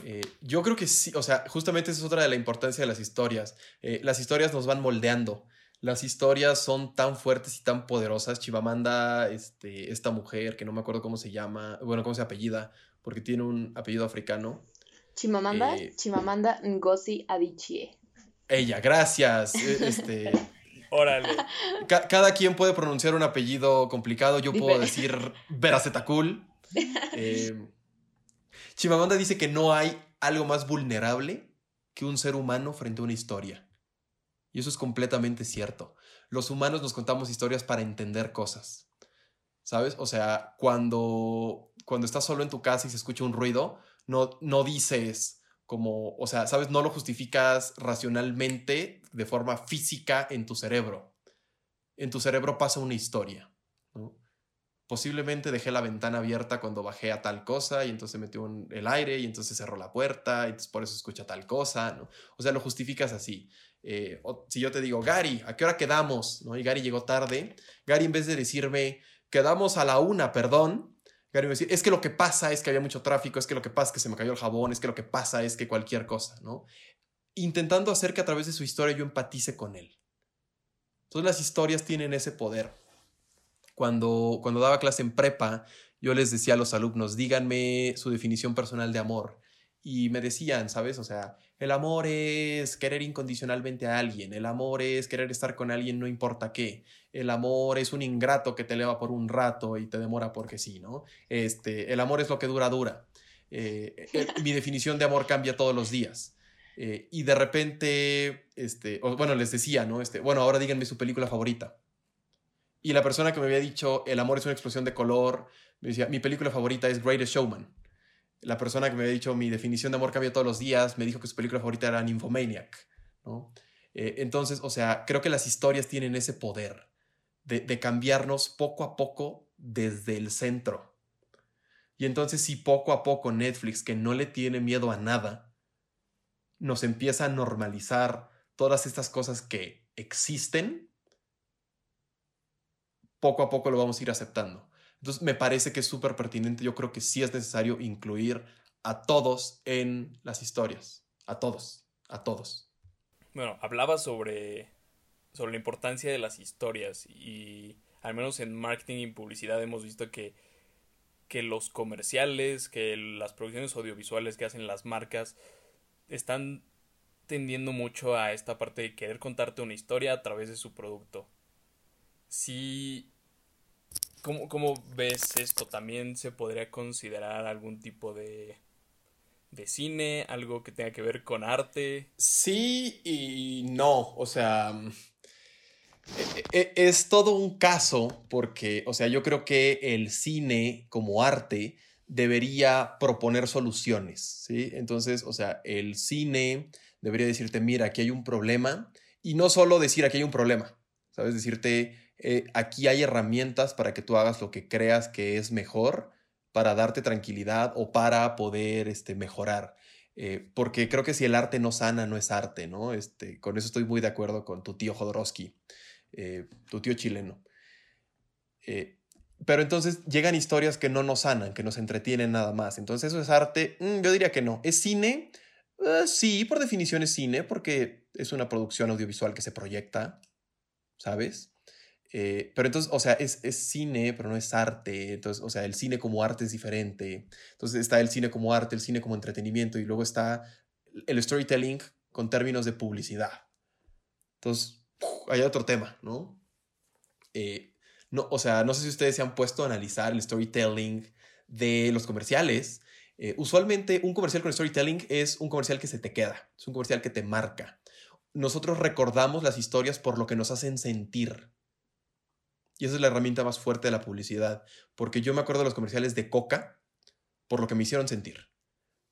Eh, yo creo que sí, o sea, justamente esa es otra de la importancia de las historias. Eh, las historias nos van moldeando. Las historias son tan fuertes y tan poderosas. Chivamanda, este, esta mujer, que no me acuerdo cómo se llama, bueno, cómo se apellida, porque tiene un apellido africano. Chimamanda, eh, Chimamanda Ngozi Adichie. Ella, gracias. Este, Órale. cada quien puede pronunciar un apellido complicado. Yo puedo decir Verazetacul. Eh, Chimamanda dice que no hay algo más vulnerable que un ser humano frente a una historia. Y eso es completamente cierto. Los humanos nos contamos historias para entender cosas. ¿Sabes? O sea, cuando, cuando estás solo en tu casa y se escucha un ruido, no, no dices, como, o sea, sabes, no lo justificas racionalmente de forma física en tu cerebro. En tu cerebro pasa una historia. Posiblemente dejé la ventana abierta cuando bajé a tal cosa y entonces metió el aire y entonces cerró la puerta y por eso escucha tal cosa. ¿no? O sea, lo justificas así. Eh, si yo te digo, Gary, ¿a qué hora quedamos? ¿no? Y Gary llegó tarde. Gary en vez de decirme, quedamos a la una, perdón, Es que lo que pasa es que había mucho tráfico, es que lo que pasa es que se me cayó el jabón, es que lo que pasa es que cualquier cosa, ¿no? Intentando hacer que a través de su historia yo empatice con él. Entonces las historias tienen ese poder. Cuando, cuando daba clase en prepa, yo les decía a los alumnos, díganme su definición personal de amor. Y me decían, ¿sabes? O sea, el amor es querer incondicionalmente a alguien, el amor es querer estar con alguien no importa qué, el amor es un ingrato que te eleva por un rato y te demora porque sí, ¿no? Este, el amor es lo que dura, dura. Eh, eh, mi definición de amor cambia todos los días. Eh, y de repente, este, bueno, les decía, ¿no? Este, bueno, ahora díganme su película favorita. Y la persona que me había dicho, el amor es una explosión de color, me decía, mi película favorita es Greatest Showman la persona que me había dicho mi definición de amor cambia todos los días, me dijo que su película favorita era Nymphomaniac, ¿no? Eh, entonces, o sea, creo que las historias tienen ese poder de, cambiarnos poco a poco desde el centro. Y entonces, si poco a poco Netflix, que no le tiene miedo a nada, nos empieza a normalizar todas estas cosas que existen, poco a poco lo vamos a ir aceptando. Entonces, me parece que es súper pertinente. Yo creo que sí es necesario incluir a todos en las historias. A todos, a todos. Bueno, hablaba sobre, sobre la importancia de las historias y al menos en marketing y publicidad hemos visto que, que los comerciales, que las producciones audiovisuales que hacen las marcas están tendiendo mucho a esta parte de querer contarte una historia a través de su producto. Sí, ¿Cómo, ves esto? ¿También se podría considerar algún tipo de, de cine, algo que tenga que ver con arte? Sí y no, o sea, e, e, es todo un caso porque, o sea, yo creo que el cine como arte debería proponer soluciones, ¿sí? Entonces, o sea, el cine debería decirte, mira, aquí hay un problema y no solo decir aquí hay un problema, ¿sabes? Decirte, eh, aquí hay herramientas para que tú hagas lo que creas que es mejor para darte tranquilidad o para poder este, mejorar. Eh, porque creo que si el arte no sana, no es arte, ¿no? Este, con eso estoy muy de acuerdo con tu tío Jodorowsky, eh, tu tío chileno. pero entonces llegan historias que no nos sanan, que nos entretienen nada más. Entonces eso es arte. Mm, yo diría que no. ¿Es cine? sí, por definición es cine, porque es una producción audiovisual que se proyecta, ¿sabes? Eh, pero entonces, o sea, es, es, cine, pero no es arte. Entonces, o sea, el cine como arte es diferente. Entonces está el cine como arte, el cine como entretenimiento y luego está el storytelling con términos de publicidad. Entonces, hay otro tema, ¿no? Eh, no, o sea, no sé si ustedes se han puesto a analizar el storytelling de los comerciales. Eh, usualmente un comercial con storytelling es un comercial que se te queda, es un comercial que te marca. Nosotros recordamos las historias por lo que nos hacen sentir. Y esa es la herramienta más fuerte de la publicidad, porque yo me acuerdo de los comerciales de Coca por lo que me hicieron sentir.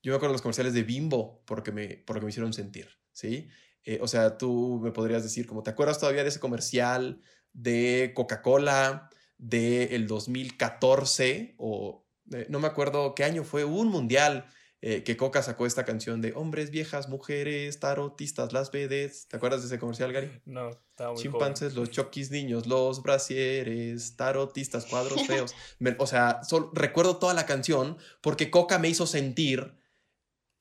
Yo me acuerdo de los comerciales de Bimbo porque me, por lo que me hicieron sentir, ¿sí? Eh, o sea, tú me podrías decir, como, ¿te acuerdas todavía de ese comercial de Coca-Cola del 2014? O eh, no me acuerdo qué año fue, un mundial eh, que Coca sacó esta canción de hombres, viejas, mujeres, tarotistas, las vedes. ¿Te acuerdas de ese comercial, Gary? No, estaba muy Chimpancés, los choquis niños, los brasieres, tarotistas, cuadros feos. o sea, recuerdo toda la canción porque Coca me hizo sentir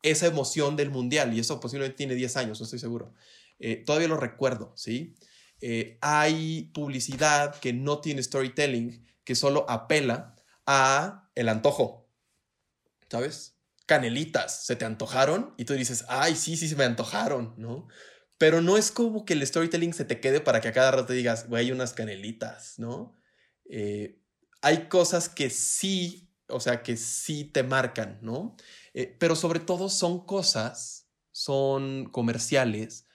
esa emoción del mundial y eso posiblemente tiene 10 años, no estoy seguro. Eh, todavía lo recuerdo, ¿sí? Eh, hay publicidad que no tiene storytelling, que solo apela a el antojo, ¿sabes? Canelitas, se te antojaron y tú dices, ay, sí, sí, se me antojaron, ¿no? Pero no es como que el storytelling se te quede para que a cada rato digas, güey, unas canelitas, ¿no? Eh, hay cosas que sí, o sea, que sí te marcan, ¿no? Eh, pero sobre todo son cosas, son comerciales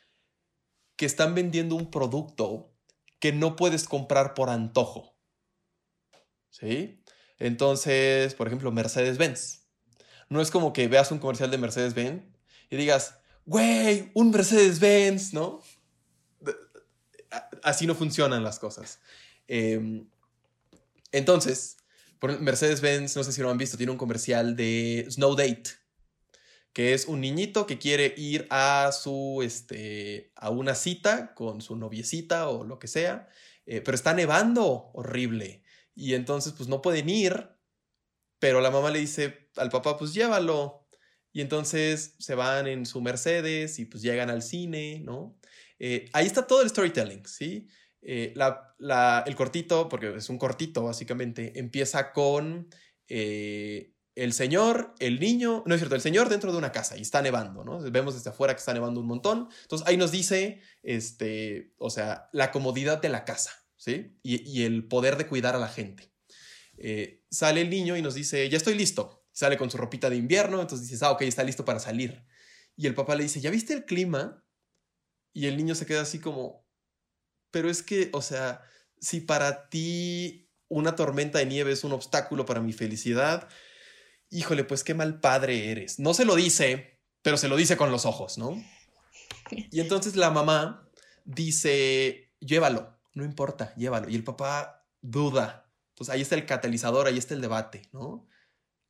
que están vendiendo un producto que no puedes comprar por antojo. ¿Sí? Entonces, por ejemplo, Mercedes-Benz no es como que veas un comercial de Mercedes-Benz y digas, güey, un Mercedes-Benz, ¿no? Así no funcionan las cosas. Em, entonces, Mercedes-Benz, no sé si lo han visto, tiene un comercial de Snow Date, que es un niñito que quiere ir a su, este, a una cita con su noviecita o lo que sea, eh, pero está nevando horrible. Y entonces, pues no pueden ir pero la mamá le dice al papá, pues llévalo. Y entonces se van en su Mercedes y pues llegan al cine, ¿no? Eh, ahí está todo el storytelling, ¿sí? Eh, el cortito, porque es un cortito básicamente, empieza con eh, el señor, el niño, no es cierto, el señor dentro de una casa y está nevando, ¿no? Vemos desde afuera que está nevando un montón. Entonces ahí nos dice, este, o sea, la comodidad de la casa, ¿sí? Y, y el poder de cuidar a la gente. Eh, sale el niño y nos dice, ya estoy listo. Sale con su ropita de invierno, entonces dices, ah, ok, está listo para salir. Y el papá le dice, ¿ya viste el clima? Y el niño se queda así como, pero es que, o sea, si para ti una tormenta de nieve es un obstáculo para mi felicidad, híjole, pues qué mal padre eres. No se lo dice, pero se lo dice con los ojos, ¿no? Y entonces la mamá dice, llévalo, no importa, llévalo. Y el papá duda, pues ahí está el catalizador, ahí está el debate, ¿no?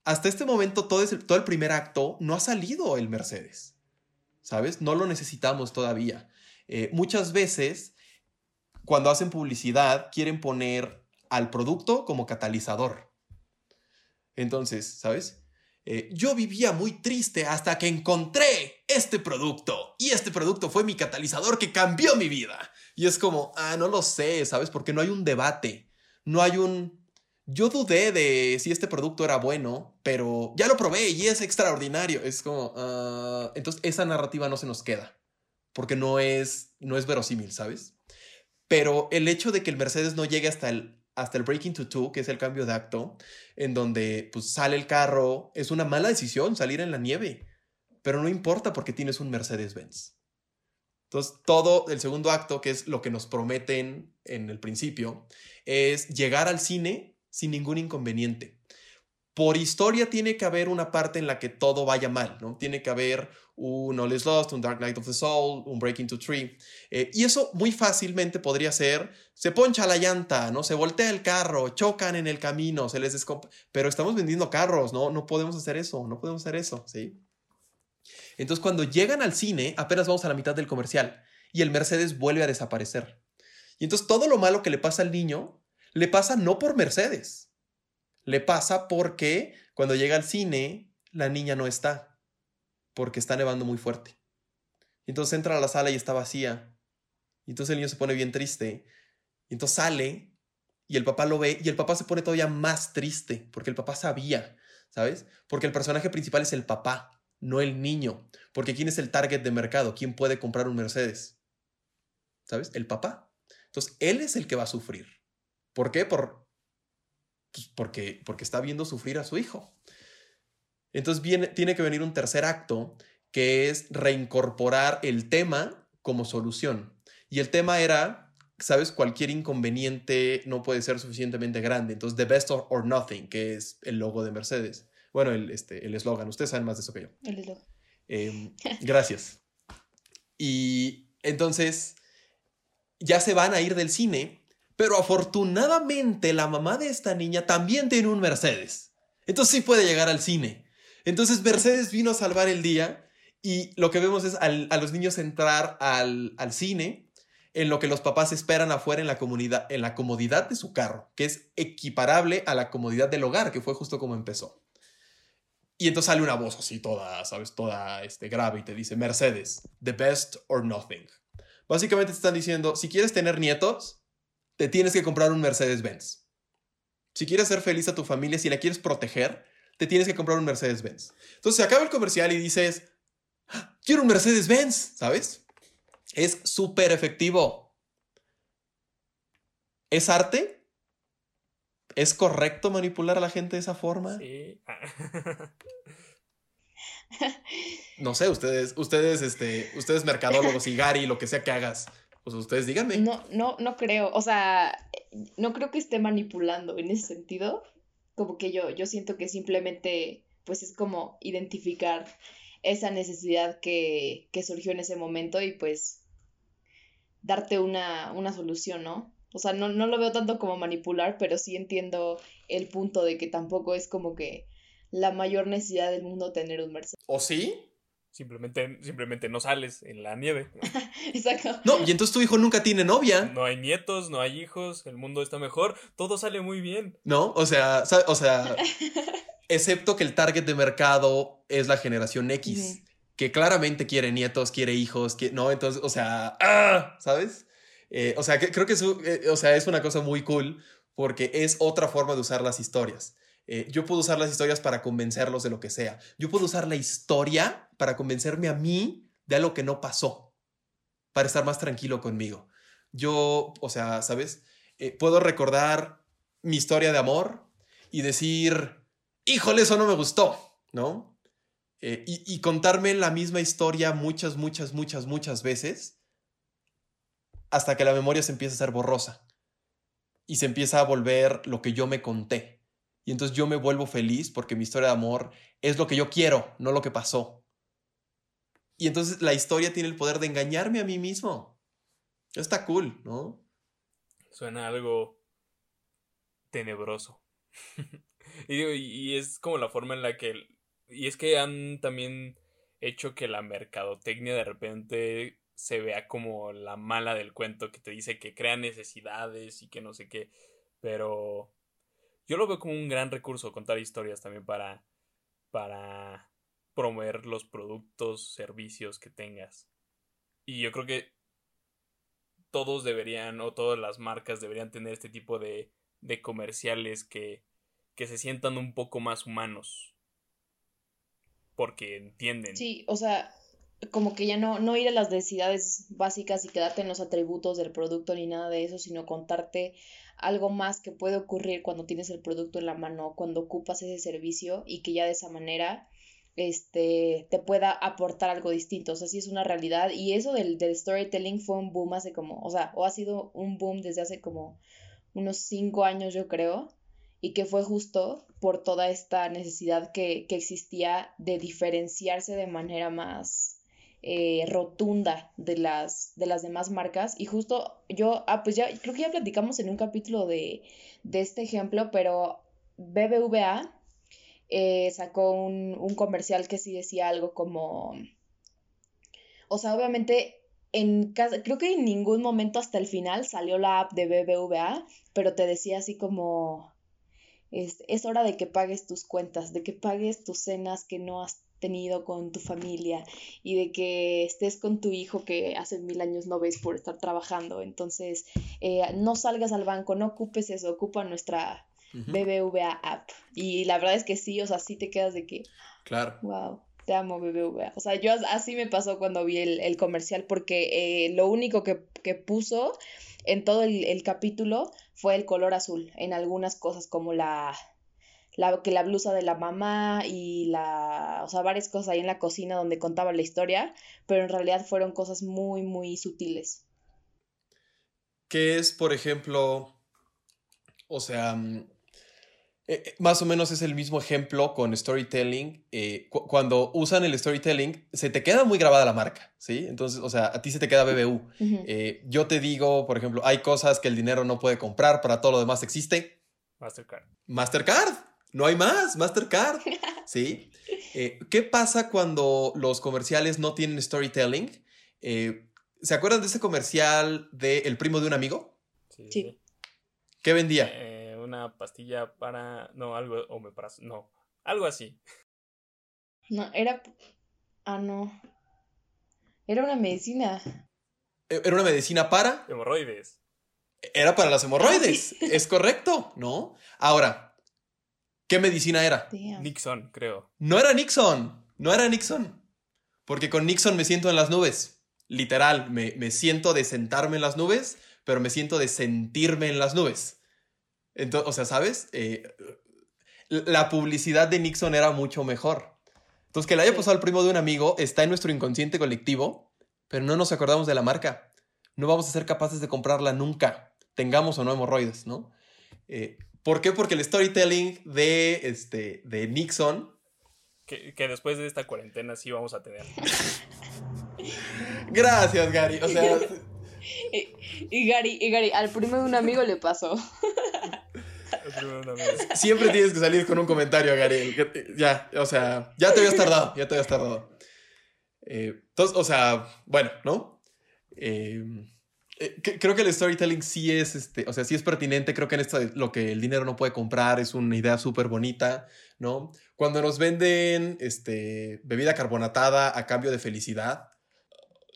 Hasta este momento, todo, el primer acto, no ha salido el Mercedes, ¿sabes? No lo necesitamos todavía. Eh, muchas veces, cuando hacen publicidad, quieren poner al producto como catalizador. Entonces, ¿sabes? Eh, yo vivía muy triste hasta que encontré este producto. Y este producto fue mi catalizador que cambió mi vida. Y es como, ah, no lo sé, ¿sabes? Porque no hay un debate. No hay un, yo dudé de si este producto era bueno, pero ya lo probé y es extraordinario. Es como, ah, entonces esa narrativa no se nos queda, porque no es, no es verosímil, ¿sabes? Pero el hecho de que el Mercedes no llegue hasta el, hasta el Breaking to Two, que es el cambio de acto, en donde pues sale el carro, es una mala decisión salir en la nieve, pero no importa porque tienes un Mercedes-Benz. Entonces, todo el segundo acto, que es lo que nos prometen en el principio, es llegar al cine sin ningún inconveniente. Por historia tiene que haber una parte en la que todo vaya mal, ¿no? Tiene que haber un All is Lost, un Dark Knight of the Soul, un Breaking to Tree. Eh, y eso muy fácilmente podría ser, se poncha la llanta, ¿no? Se voltea el carro, chocan en el camino, se les descomp... Pero estamos vendiendo carros, ¿no? No podemos hacer eso, no podemos hacer eso, ¿sí? Entonces cuando llegan al cine, apenas vamos a la mitad del comercial y el Mercedes vuelve a desaparecer. Y entonces todo lo malo que le pasa al niño le pasa no por Mercedes. Le pasa porque cuando llega al cine, la niña no está. Porque está nevando muy fuerte. Entonces entra a la sala y está vacía. Entonces el niño se pone bien triste. Entonces sale y el papá lo ve y el papá se pone todavía más triste porque el papá sabía, ¿sabes? Porque el personaje principal es el papá, no el niño. Porque ¿quién es el target de mercado? ¿Quién puede comprar un Mercedes? ¿Sabes? El papá. Entonces, él es el que va a sufrir. ¿Por qué? Por, pues, porque, porque está viendo sufrir a su hijo. Entonces viene, tiene que venir un tercer acto que es reincorporar el tema como solución. Y el tema era, ¿sabes? Cualquier inconveniente no puede ser suficientemente grande. Entonces, the best or, nothing, que es el logo de Mercedes. Bueno, el este, eslogan. Ustedes saben más de eso que yo. El eslogan. Em, gracias. Y entonces, ya se van a ir del cine, pero afortunadamente la mamá de esta niña también tiene un Mercedes. Entonces sí puede llegar al cine. Entonces Mercedes vino a salvar el día y lo que vemos es a los niños entrar al, cine en lo que los papás esperan afuera en la, comodidad de su carro, que es equiparable a la comodidad del hogar, que fue justo como empezó. Y entonces sale una voz así toda, ¿sabes? Toda este, grave y te dice, Mercedes, the best or nothing. Básicamente te están diciendo, si quieres tener nietos, te tienes que comprar un Mercedes-Benz. Si quieres ser feliz a tu familia, si la quieres proteger, te tienes que comprar un Mercedes-Benz. Entonces se acaba el comercial y dices, quiero un Mercedes-Benz, ¿sabes? Es súper efectivo. ¿Es arte? ¿Es correcto manipular a la gente de esa forma? Sí. no sé, ustedes, ustedes, este, ustedes mercadólogos y Gary, lo que sea que hagas, pues ustedes díganme. No, no, no creo. O sea, no creo que esté manipulando en ese sentido como que yo, yo siento que simplemente pues es como identificar esa necesidad que, que surgió en ese momento y pues darte una, una solución, ¿no? O sea, no, no lo veo tanto como manipular, pero sí entiendo el punto de que tampoco es como que la mayor necesidad del mundo tener un Mercedes. ¿O sí? Simplemente, simplemente no sales en la nieve. Exacto. No, y entonces tu hijo nunca tiene novia. No hay nietos, no hay hijos, el mundo está mejor, todo sale muy bien. No, o sea, o sea, excepto que el target de mercado es la generación X, que claramente quiere nietos, quiere hijos, que, no, entonces, o sea, ¡ah! ¿sabes? Eh, o sea, que, creo que es, eh, o sea, es una cosa muy cool porque es otra forma de usar las historias. Eh, yo puedo usar las historias para convencerlos de lo que sea. Yo puedo usar la historia para convencerme a mí de algo que no pasó, para estar más tranquilo conmigo. Yo, o sea, ¿sabes? Eh, puedo recordar mi historia de amor y decir, híjole, eso no me gustó, ¿no? Eh, y, y contarme la misma historia muchas, muchas, muchas, muchas veces hasta que la memoria se empieza a ser borrosa y se empieza a volver lo que yo me conté. Y entonces yo me vuelvo feliz porque mi historia de amor es lo que yo quiero, no lo que pasó. Y entonces la historia tiene el poder de engañarme a mí mismo. Está cool, ¿no? Suena algo tenebroso. y, y es como la forma en la que... Y es que han también hecho que la mercadotecnia de repente se vea como la mala del cuento que te dice que crea necesidades y que no sé qué. Pero yo lo veo como un gran recurso contar historias también para, para promover los productos, servicios que tengas. Y yo creo que todos deberían, o todas las marcas deberían tener este tipo de, de comerciales que, que se sientan un poco más humanos. Porque entienden. Sí, o sea, como que ya no, no ir a las necesidades básicas y quedarte en los atributos del producto ni nada de eso, sino contarte algo más que puede ocurrir cuando tienes el producto en la mano, cuando ocupas ese servicio y que ya de esa manera este, te pueda aportar algo distinto. O sea, sí es una realidad. Y eso del, del storytelling fue un boom hace como, o sea, o ha sido un boom desde hace como unos cinco años, yo creo, y que fue justo por toda esta necesidad que, que existía de diferenciarse de manera más eh, rotunda de las, de las demás marcas. Y justo yo, ah, pues ya, creo que ya platicamos en un capítulo de, este ejemplo, pero BBVA eh, sacó un, un comercial que sí decía algo como, o sea, obviamente en casa, creo que en ningún momento hasta el final salió la app de BBVA, pero te decía así como, es, es hora de que pagues tus cuentas, de que pagues tus cenas que no has tenido con tu familia y de que estés con tu hijo que hace mil años no ves por estar trabajando. Entonces, eh, no salgas al banco, no ocupes eso, ocupa nuestra BBVA app. Y la verdad es que sí, o sea, sí te quedas de que... Claro. Wow. Te amo, BBVA. O sea, yo así me pasó cuando vi el, comercial, porque eh, lo único que, puso en todo el, capítulo fue el color azul, en algunas cosas como la, la, que la blusa de la mamá y la, o sea, varias cosas ahí en la cocina donde contaba la historia, pero en realidad fueron cosas muy, muy sutiles. ¿Qué es, por ejemplo, o sea, mm, eh, eh, más o menos es el mismo ejemplo con storytelling. Eh, cuando usan el storytelling, se te queda muy grabada la marca, ¿sí? Entonces, o sea, a ti se te queda BBU. yo te digo, por ejemplo, hay cosas que el dinero no puede comprar, para todo lo demás existe. Mastercard. Mastercard. No hay más, Mastercard. ¿Sí? ¿Qué pasa cuando los comerciales no tienen storytelling? ¿Se acuerdan de ese comercial de El primo de un amigo? Sí. ¿Qué vendía? una pastilla para. No, algo. para No, algo así. No, era. Ah, no. Era una medicina. E, ¿Era una medicina para? Hemorroides. Era para las hemorroides. Es correcto, ¿no? Ahora, ¿qué medicina era? Nixon, creo. No era Nixon. No era Nixon. Porque con Nixon me siento en las nubes. Literal, me, me siento de sentarme en las nubes, pero me siento de sentirme en las nubes. Entonces, o sea, ¿sabes? Eh, la publicidad de Nixon era mucho mejor. Entonces, que le haya pasado al primo de un amigo está en nuestro inconsciente colectivo, pero no nos acordamos de la marca. No vamos a ser capaces de comprarla nunca, tengamos o no hemorroides, ¿no? Eh, ¿Por qué? Porque el storytelling de, este, de Nixon... Que, después de esta cuarentena sí vamos a tener. Gracias, Gary. O sea... y, Gary, y Gary, al primo de un amigo le pasó. Siempre tienes que salir con un comentario, Gary. Ya, o sea, ya te habías tardado, ya te habías tardado. Eh, entonces, o sea, bueno, ¿no? Eh, eh, creo que el storytelling sí es, este, o sea, sí es pertinente. Creo que en esto de lo que el dinero no puede comprar es una idea súper bonita, ¿no? Cuando nos venden este, bebida carbonatada a cambio de felicidad,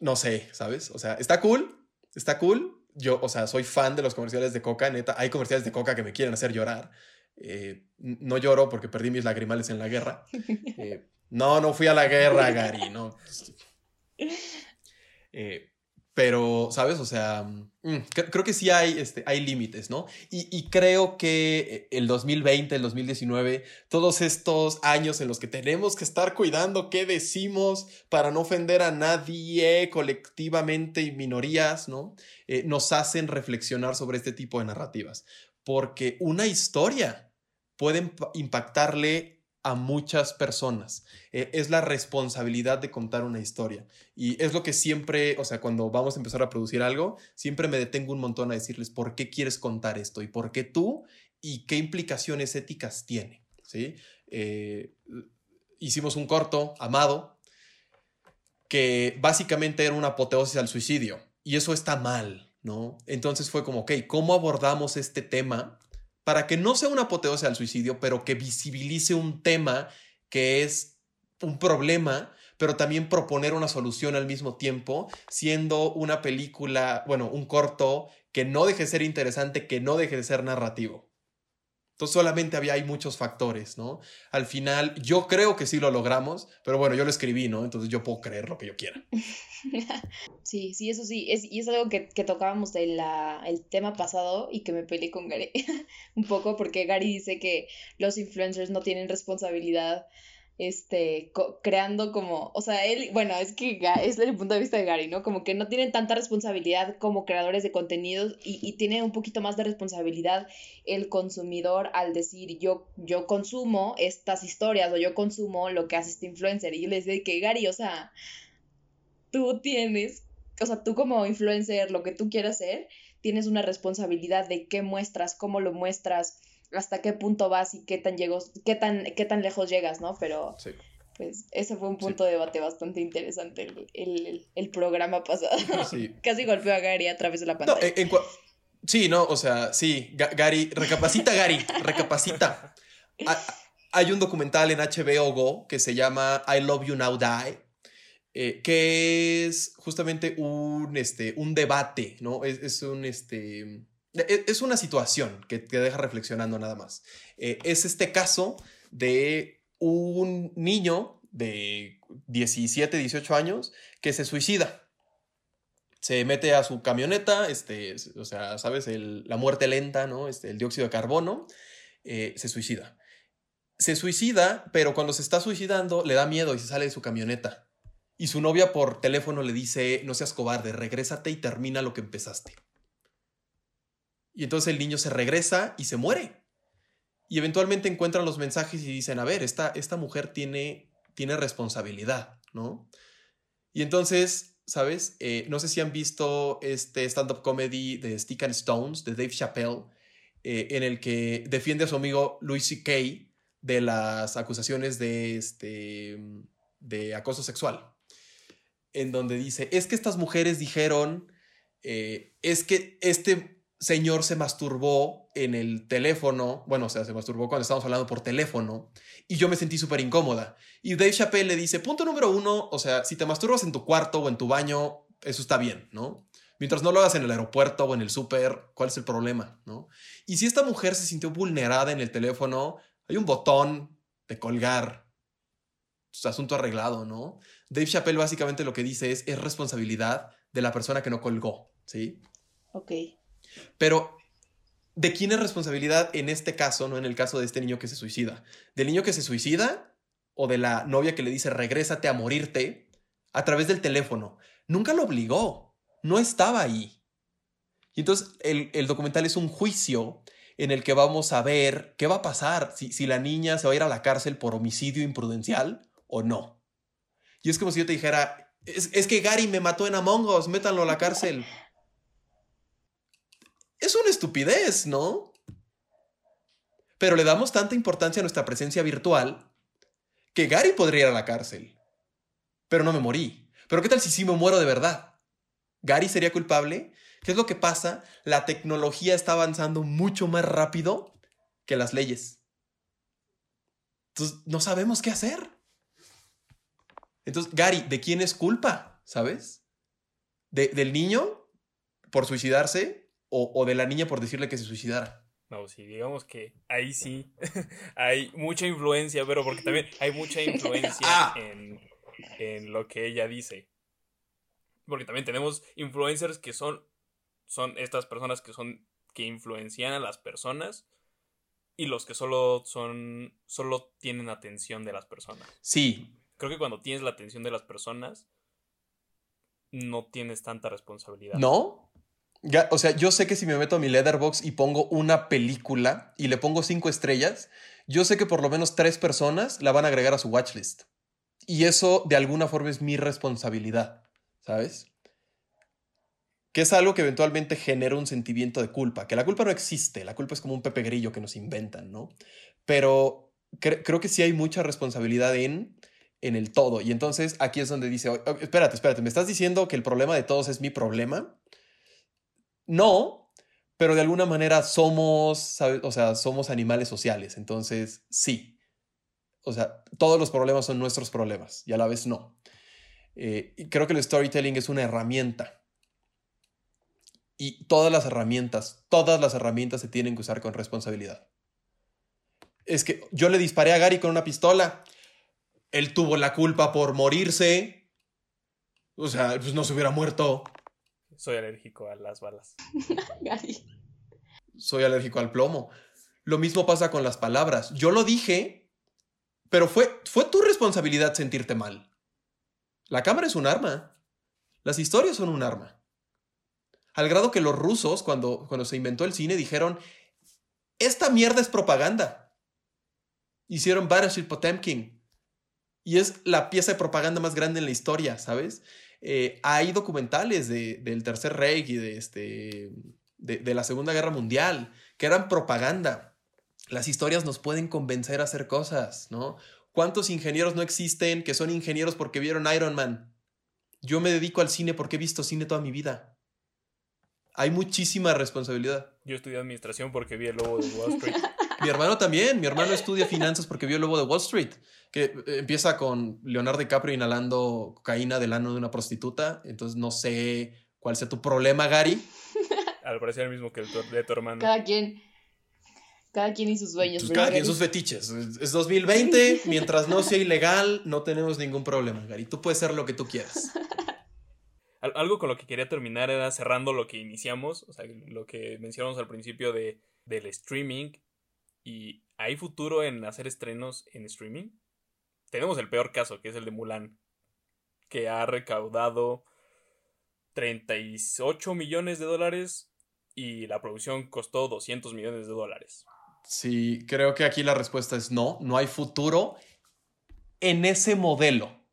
no sé, ¿sabes? O sea, está cool, está cool, yo, o sea, soy fan de los comerciales de Coca, neta. Hay comerciales de Coca que me quieren hacer llorar. Eh, no lloro porque perdí mis lagrimales en la guerra. Eh, no, no fui a la guerra, Gary, no. Eh, pero, ¿sabes? O sea, mm, creo que sí hay, este, hay límites, ¿no? Y, creo que el 2020, el 2019, todos estos años en los que tenemos que estar cuidando qué decimos para no ofender a nadie colectivamente y minorías, ¿no? Eh, nos hacen reflexionar sobre este tipo de narrativas. Porque una historia puede impactarle a muchas personas. Eh, es la responsabilidad de contar una historia. Y es lo que siempre, o sea, cuando vamos a empezar a producir algo, siempre me detengo un montón a decirles por qué quieres contar esto y por qué tú y qué implicaciones éticas tiene. ¿sí? Eh, hicimos un corto, Amado, que básicamente era una apoteosis al suicidio. Y eso está mal, ¿no? Entonces fue como, ok, ¿cómo abordamos este tema para que no sea una apoteosis al suicidio, pero que visibilice un tema que es un problema, pero también proponer una solución al mismo tiempo, siendo una película, bueno, un corto que no deje de ser interesante, que no deje de ser narrativo. Entonces solamente había, muchos factores, ¿no? Al final, yo creo que sí lo logramos, pero bueno, yo lo escribí, ¿no? Entonces yo puedo creer lo que yo quiera. Sí, sí, eso sí, es, y es algo que, que tocábamos del el tema pasado y que me peleé con Gary un poco porque Gary dice que los influencers no tienen responsabilidad este, creando como, o sea, él, bueno, es que es el punto de vista de Gary, ¿no? Como que no tienen tanta responsabilidad como creadores de contenidos y, y tiene un poquito más de responsabilidad el consumidor al decir yo, yo consumo estas historias o yo consumo lo que hace este influencer. Y yo les digo que Gary, o sea, tú tienes, o sea, tú como influencer, lo que tú quieras hacer, tienes una responsabilidad de qué muestras, cómo lo muestras, hasta qué punto vas y qué tan, llegos, qué tan, qué tan lejos llegas, ¿no? Pero pues ese fue un punto de debate bastante interesante el, programa pasado. Casi golpeó a Gary a través de la pantalla. sí, no, o sea, sí, Gary, recapacita Gary, recapacita. hay un documental en HBO Go que se llama I Love You Now Die, eh, que es justamente un, este, un debate, ¿no? Es, un, este, es una situación que te deja reflexionando nada más. Eh, es este caso de un niño de 17, 18 años que se suicida. Se mete a su camioneta, este, o sea, ¿sabes? la muerte lenta, ¿no? Este, el dióxido de carbono, eh, se suicida se suicida, pero cuando se está suicidando le da miedo y se sale de su camioneta. Y su novia por teléfono le dice, no seas cobarde, regrésate y termina lo que empezaste. Y entonces el niño se regresa y se muere. Y eventualmente encuentran los mensajes y dicen, a ver, esta, esta mujer tiene, tiene responsabilidad, ¿no? Y entonces, ¿sabes? Eh, no sé si han visto este stand-up comedy de Stick and Stones, de Dave Chappelle, eh, en el que defiende a su amigo Louis C.K., de las acusaciones de, este, de acoso sexual, en donde dice, es que estas mujeres dijeron, eh, es que este señor se masturbó en el teléfono, bueno, o sea, se masturbó cuando estábamos hablando por teléfono, y yo me sentí súper incómoda. Y Dave Chappelle le dice, punto número uno, o sea, si te masturbas en tu cuarto o en tu baño, eso está bien, ¿no? Mientras no lo hagas en el aeropuerto o en el súper, ¿cuál es el problema? ¿no? Y si esta mujer se sintió vulnerada en el teléfono, hay un botón de colgar. Es asunto arreglado, ¿no? Dave Chappelle básicamente lo que dice es, es responsabilidad de la persona que no colgó, ¿sí? Ok. Pero, ¿de quién es responsabilidad en este caso, no en el caso de este niño que se suicida? ¿Del niño que se suicida o de la novia que le dice regrésate a morirte a través del teléfono? Nunca lo obligó, no estaba ahí. Y entonces el, el documental es un juicio en el que vamos a ver qué va a pasar, si, si la niña se va a ir a la cárcel por homicidio imprudencial o no. Y es como si yo te dijera, es, que Gary me mató en Among Us, métanlo a la cárcel. Es una estupidez, ¿no? Pero le damos tanta importancia a nuestra presencia virtual que Gary podría ir a la cárcel. Pero no me morí. Pero ¿qué tal si sí me muero de verdad? ¿Gary sería culpable? ¿Qué es lo que pasa? La tecnología está avanzando mucho más rápido que las leyes. Entonces, no sabemos qué hacer. Entonces, Gary, ¿de quién es culpa? ¿Sabes? ¿Del niño por suicidarse o, de la niña por decirle que se suicidara? No, sí, digamos que ahí sí hay mucha influencia, pero porque también hay mucha influencia ah. en, en lo que ella dice. Porque también tenemos influencers que son son estas personas que son que influencian a las personas y los que solo son solo tienen atención de las personas. Sí. Creo que cuando tienes la atención de las personas no tienes tanta responsabilidad. ¿No? O sea, yo sé que si me meto a mi letterbox y pongo una película y le pongo cinco estrellas, yo sé que por lo menos tres personas la van a agregar a su watchlist. Y eso de alguna forma es mi responsabilidad, ¿sabes? que es algo que eventualmente genera un sentimiento de culpa, que la culpa no existe, la culpa es como un pepe grillo que nos inventan, ¿no? Pero creo que sí hay mucha responsabilidad en, en el todo, y entonces aquí es donde dice, espérate, espérate, ¿me estás diciendo que el problema de todos es mi problema? No, pero de alguna manera somos, o sea, somos animales sociales, entonces sí. O sea, todos los problemas son nuestros problemas y a la vez no. Eh, creo que el storytelling es una herramienta y todas las herramientas, todas las herramientas se tienen que usar con responsabilidad. Es que yo le disparé a Gary con una pistola. Él tuvo la culpa por morirse. O sea, pues no se hubiera muerto. Soy alérgico a las balas. Gary. Soy alérgico al plomo. Lo mismo pasa con las palabras. Yo lo dije, pero fue, fue tu responsabilidad sentirte mal. La cámara es un arma. Las historias son un arma. Al grado que los rusos, cuando, cuando se inventó el cine, dijeron, esta mierda es propaganda. Hicieron Battleship Potemkin. Y es la pieza de propaganda más grande en la historia, ¿sabes? Eh, hay documentales del Tercer Reich y de, este, de, de la Segunda Guerra Mundial que eran propaganda. Las historias nos pueden convencer a hacer cosas, ¿no? ¿Cuántos ingenieros no existen que son ingenieros porque vieron Iron Man? Yo me dedico al cine porque he visto cine toda mi vida hay muchísima responsabilidad. Yo estudié administración porque vi el lobo de Wall Street. Mi hermano también. Mi hermano estudia finanzas porque vio el lobo de Wall Street. Que eh, empieza con Leonardo DiCaprio inhalando cocaína del ano de una prostituta. Entonces no sé cuál sea tu problema, Gary. Al parecer el mismo que el de tu hermano. Cada quien. Cada quien y sus sueños. Pues cada quien sus fetiches. Es 2020. mientras no sea ilegal, no tenemos ningún problema, Gary. Tú puedes ser lo que tú quieras. Algo con lo que quería terminar era cerrando lo que iniciamos, o sea, lo que mencionamos al principio de, del streaming. ¿Y hay futuro en hacer estrenos en streaming? Tenemos el peor caso, que es el de Mulan, que ha recaudado 38 millones de dólares y la producción costó 200 millones de dólares. Sí, creo que aquí la respuesta es no, no hay futuro en ese modelo,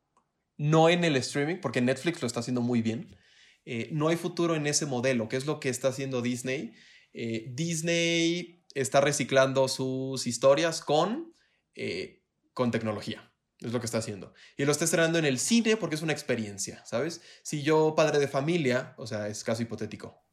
no en el streaming, porque Netflix lo está haciendo muy bien. Eh, no hay futuro en ese modelo, que es lo que está haciendo Disney. Eh, Disney está reciclando sus historias con, eh, con tecnología. Es lo que está haciendo. Y lo está estrenando en el cine porque es una experiencia, ¿sabes? Si yo, padre de familia, o sea, es caso hipotético.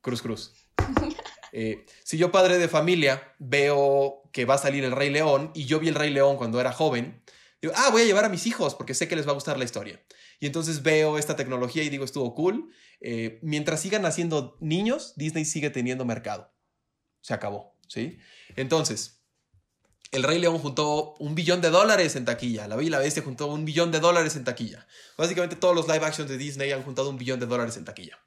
Cruz, cruz. Eh, si yo, padre de familia, veo que va a salir el Rey León y yo vi el Rey León cuando era joven, digo, ah, voy a llevar a mis hijos porque sé que les va a gustar la historia. Y entonces veo esta tecnología y digo, estuvo cool. Eh, mientras sigan naciendo niños, Disney sigue teniendo mercado. Se acabó, ¿sí? Entonces, el Rey León juntó un billón de dólares en taquilla. La Bella y la Bestia juntó un billón de dólares en taquilla. Básicamente todos los live actions de Disney han juntado un billón de dólares en taquilla.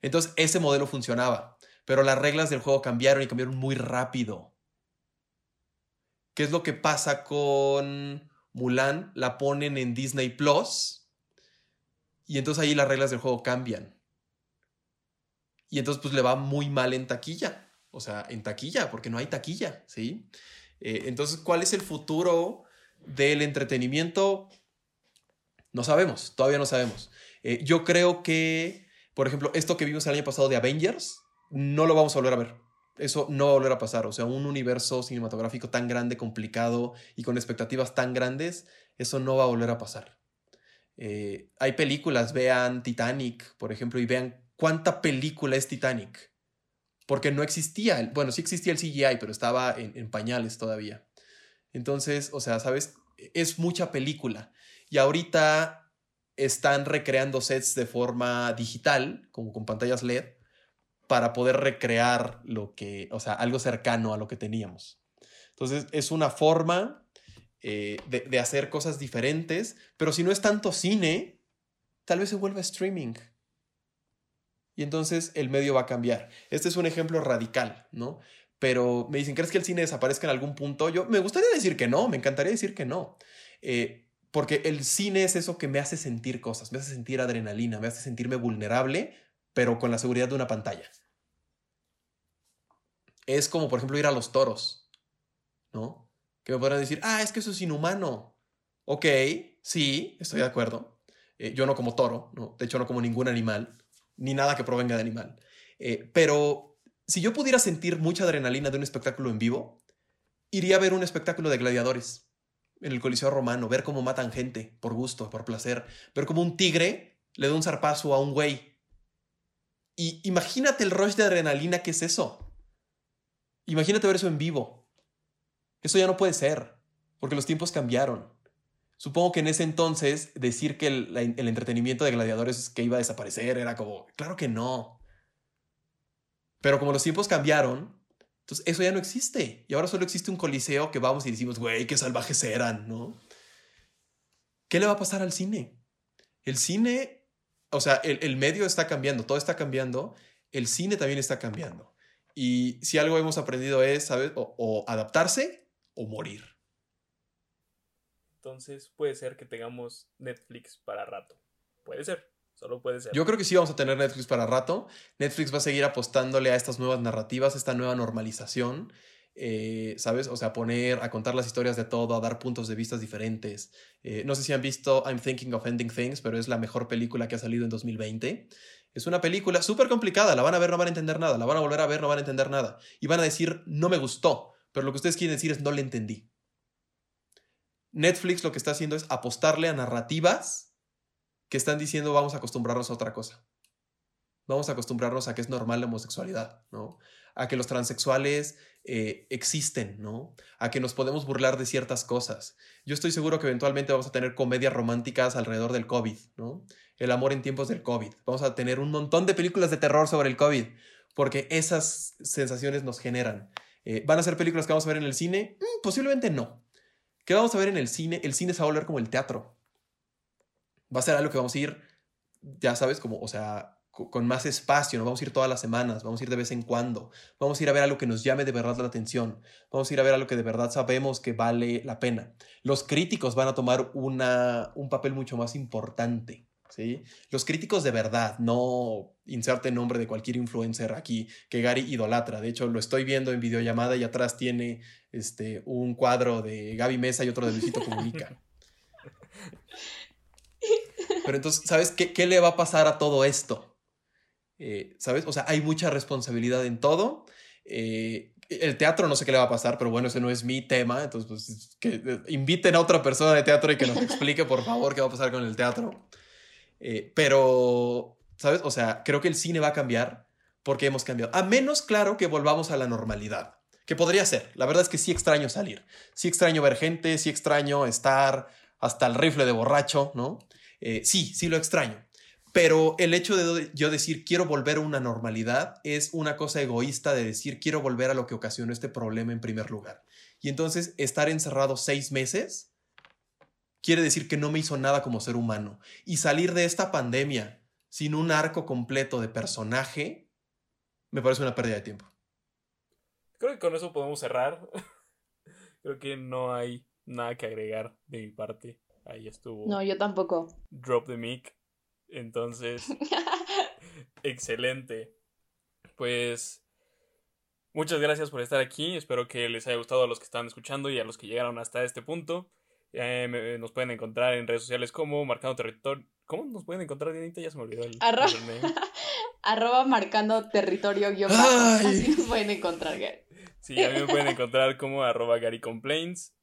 Entonces ese modelo funcionaba. Pero las reglas del juego cambiaron y cambiaron muy rápido. ¿Qué es lo que pasa con Mulan? La ponen en Disney Plus. Y entonces ahí las reglas del juego cambian. Y entonces pues le va muy mal en taquilla. O sea, en taquilla, porque no hay taquilla, ¿sí? Eh, entonces, ¿cuál es el futuro del entretenimiento? No sabemos, todavía no sabemos. Eh, yo creo que, por ejemplo, esto que vimos el año pasado de Avengers, no lo vamos a volver a ver. Eso no va a volver a pasar. O sea, un universo cinematográfico tan grande, complicado y con expectativas tan grandes, eso no va a volver a pasar. Eh, hay películas, vean Titanic, por ejemplo, y vean cuánta película es Titanic porque no existía, bueno, sí existía el CGI, pero estaba en, pañales todavía. Entonces, o sea, ¿sabes? Es mucha película. Y ahorita están recreando sets de forma digital, como con pantallas LED, para poder recrear lo que, o sea, algo cercano a lo que teníamos. Entonces, es una forma eh, de hacer cosas diferentes, pero si no es tanto cine, tal vez se vuelva streaming y entonces el medio va a cambiar. Este es un ejemplo radical, ¿no? Pero me dicen, ¿crees que el cine desaparezca en algún punto? Yo me gustaría decir que no, me encantaría decir que no. Eh, porque el cine es eso que me hace sentir cosas, me hace sentir adrenalina, me hace sentirme vulnerable, pero con la seguridad de una pantalla. Es como, por ejemplo, ir a los toros, ¿no? Que me podrán decir, ah, es que eso es inhumano. Ok, sí, estoy de acuerdo. Eh, yo no como toro, ¿no? De hecho, no como ningún animal ni nada que provenga de animal. Eh, pero si yo pudiera sentir mucha adrenalina de un espectáculo en vivo, iría a ver un espectáculo de gladiadores en el Coliseo Romano, ver cómo matan gente por gusto, por placer, ver cómo un tigre le da un zarpazo a un güey. Y imagínate el rush de adrenalina que es eso. Imagínate ver eso en vivo. Eso ya no puede ser, porque los tiempos cambiaron. Supongo que en ese entonces decir que el, entretenimiento de gladiadores que iba a desaparecer era como, claro que no. Pero como los tiempos cambiaron, entonces eso ya no existe. Y ahora solo existe un coliseo que vamos y decimos, güey, qué salvajes eran, ¿no? ¿Qué le va a pasar al cine? El cine, o sea, el, medio está cambiando, todo está cambiando, el cine también está cambiando. Y si algo hemos aprendido es, ¿sabes? o adaptarse o morir. Entonces puede ser que tengamos Netflix para rato. Puede ser, solo puede ser. Yo creo que sí vamos a tener Netflix para rato. Netflix va a seguir apostándole a estas nuevas narrativas, esta nueva normalización. Eh, ¿Sabes? O sea, poner, a contar las historias de todo, a dar puntos de vista diferentes. Eh, no sé si han visto I'm Thinking of Ending Things, pero es la mejor película que ha salido en 2020. Es una película súper complicada, la van a ver, no van a entender nada, la van a volver a ver, no van a entender nada. Y van a decir, no me gustó, pero lo que ustedes quieren decir es, no le entendí. Netflix lo que está haciendo es apostarle a narrativas que están diciendo vamos a acostumbrarnos a otra cosa. Vamos a acostumbrarnos a que es normal la homosexualidad, ¿no? a que los transexuales eh, existen, ¿no? A que nos podemos burlar de ciertas cosas. Yo estoy seguro que eventualmente vamos a tener comedias románticas alrededor del COVID, ¿no? El amor en tiempos del COVID. Vamos a tener un montón de películas de terror sobre el COVID, porque esas sensaciones nos generan. Eh, ¿Van a ser películas que vamos a ver en el cine? Mm, posiblemente no. ¿Qué vamos a ver en el cine? El cine se va a volver como el teatro. Va a ser algo que vamos a ir, ya sabes, como, o sea, con más espacio, no vamos a ir todas las semanas, vamos a ir de vez en cuando, vamos a ir a ver algo que nos llame de verdad la atención, vamos a ir a ver algo que de verdad sabemos que vale la pena. Los críticos van a tomar una, un papel mucho más importante. ¿Sí? Los críticos de verdad, no inserte nombre de cualquier influencer aquí que Gary idolatra. De hecho, lo estoy viendo en videollamada y atrás tiene este, un cuadro de Gaby Mesa y otro de Luisito Comunica. Pero entonces, ¿sabes qué, qué le va a pasar a todo esto? Eh, ¿Sabes? O sea, hay mucha responsabilidad en todo. Eh, el teatro no sé qué le va a pasar, pero bueno, ese no es mi tema. Entonces, pues, que eh, inviten a otra persona de teatro y que nos explique, por favor, qué va a pasar con el teatro. Pero, ¿sabes? O sea, creo que el cine va a cambiar porque hemos cambiado. A menos, claro, que volvamos a la normalidad. Que podría ser. La verdad es que sí extraño salir. Sí extraño ver gente, sí extraño estar hasta el rifle de borracho, ¿no? sí, sí lo extraño. Pero el hecho de yo decir quiero volver a una normalidad es una cosa egoísta de decir quiero volver a lo que ocasionó este problema en primer lugar. Y entonces estar encerrado seis meses quiere decir que no me hizo nada como ser humano. Y salir de esta pandemia sin un arco completo de personaje me parece una pérdida de tiempo. Creo que con eso podemos cerrar. Creo que no hay nada que agregar de mi parte. Ahí estuvo. No, yo tampoco. Drop the mic. Entonces, excelente. Pues muchas gracias por estar aquí. Espero que les haya gustado a los que están escuchando y a los que llegaron hasta este punto. Eh, nos pueden encontrar en redes sociales como Marcando Territorio. ¿Cómo nos pueden encontrar, Dianita? Ya se me olvidó el, Arroba Marcando Territorio guion Así nos pueden encontrar, Gary. Sí, a mí me pueden encontrar como arroba Gary Complaints.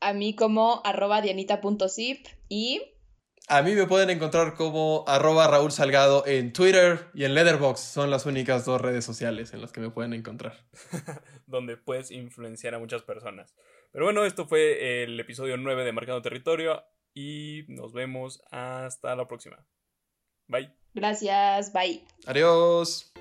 A mí como arroba dianita.zip y a mí me pueden encontrar como arroba Raúl Salgado en Twitter y en Letterboxd. Son las únicas dos redes sociales en las que me pueden encontrar. Donde puedes influenciar a muchas personas. Pero bueno, esto fue el episodio 9 de Marcando Territorio y nos vemos hasta la próxima. Bye. Gracias, bye. Adiós.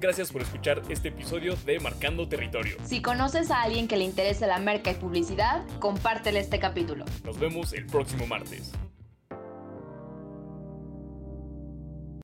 Gracias por escuchar este episodio de Marcando Territorio. Si conoces a alguien que le interese la merca y publicidad, compártele este capítulo. Nos vemos el próximo martes.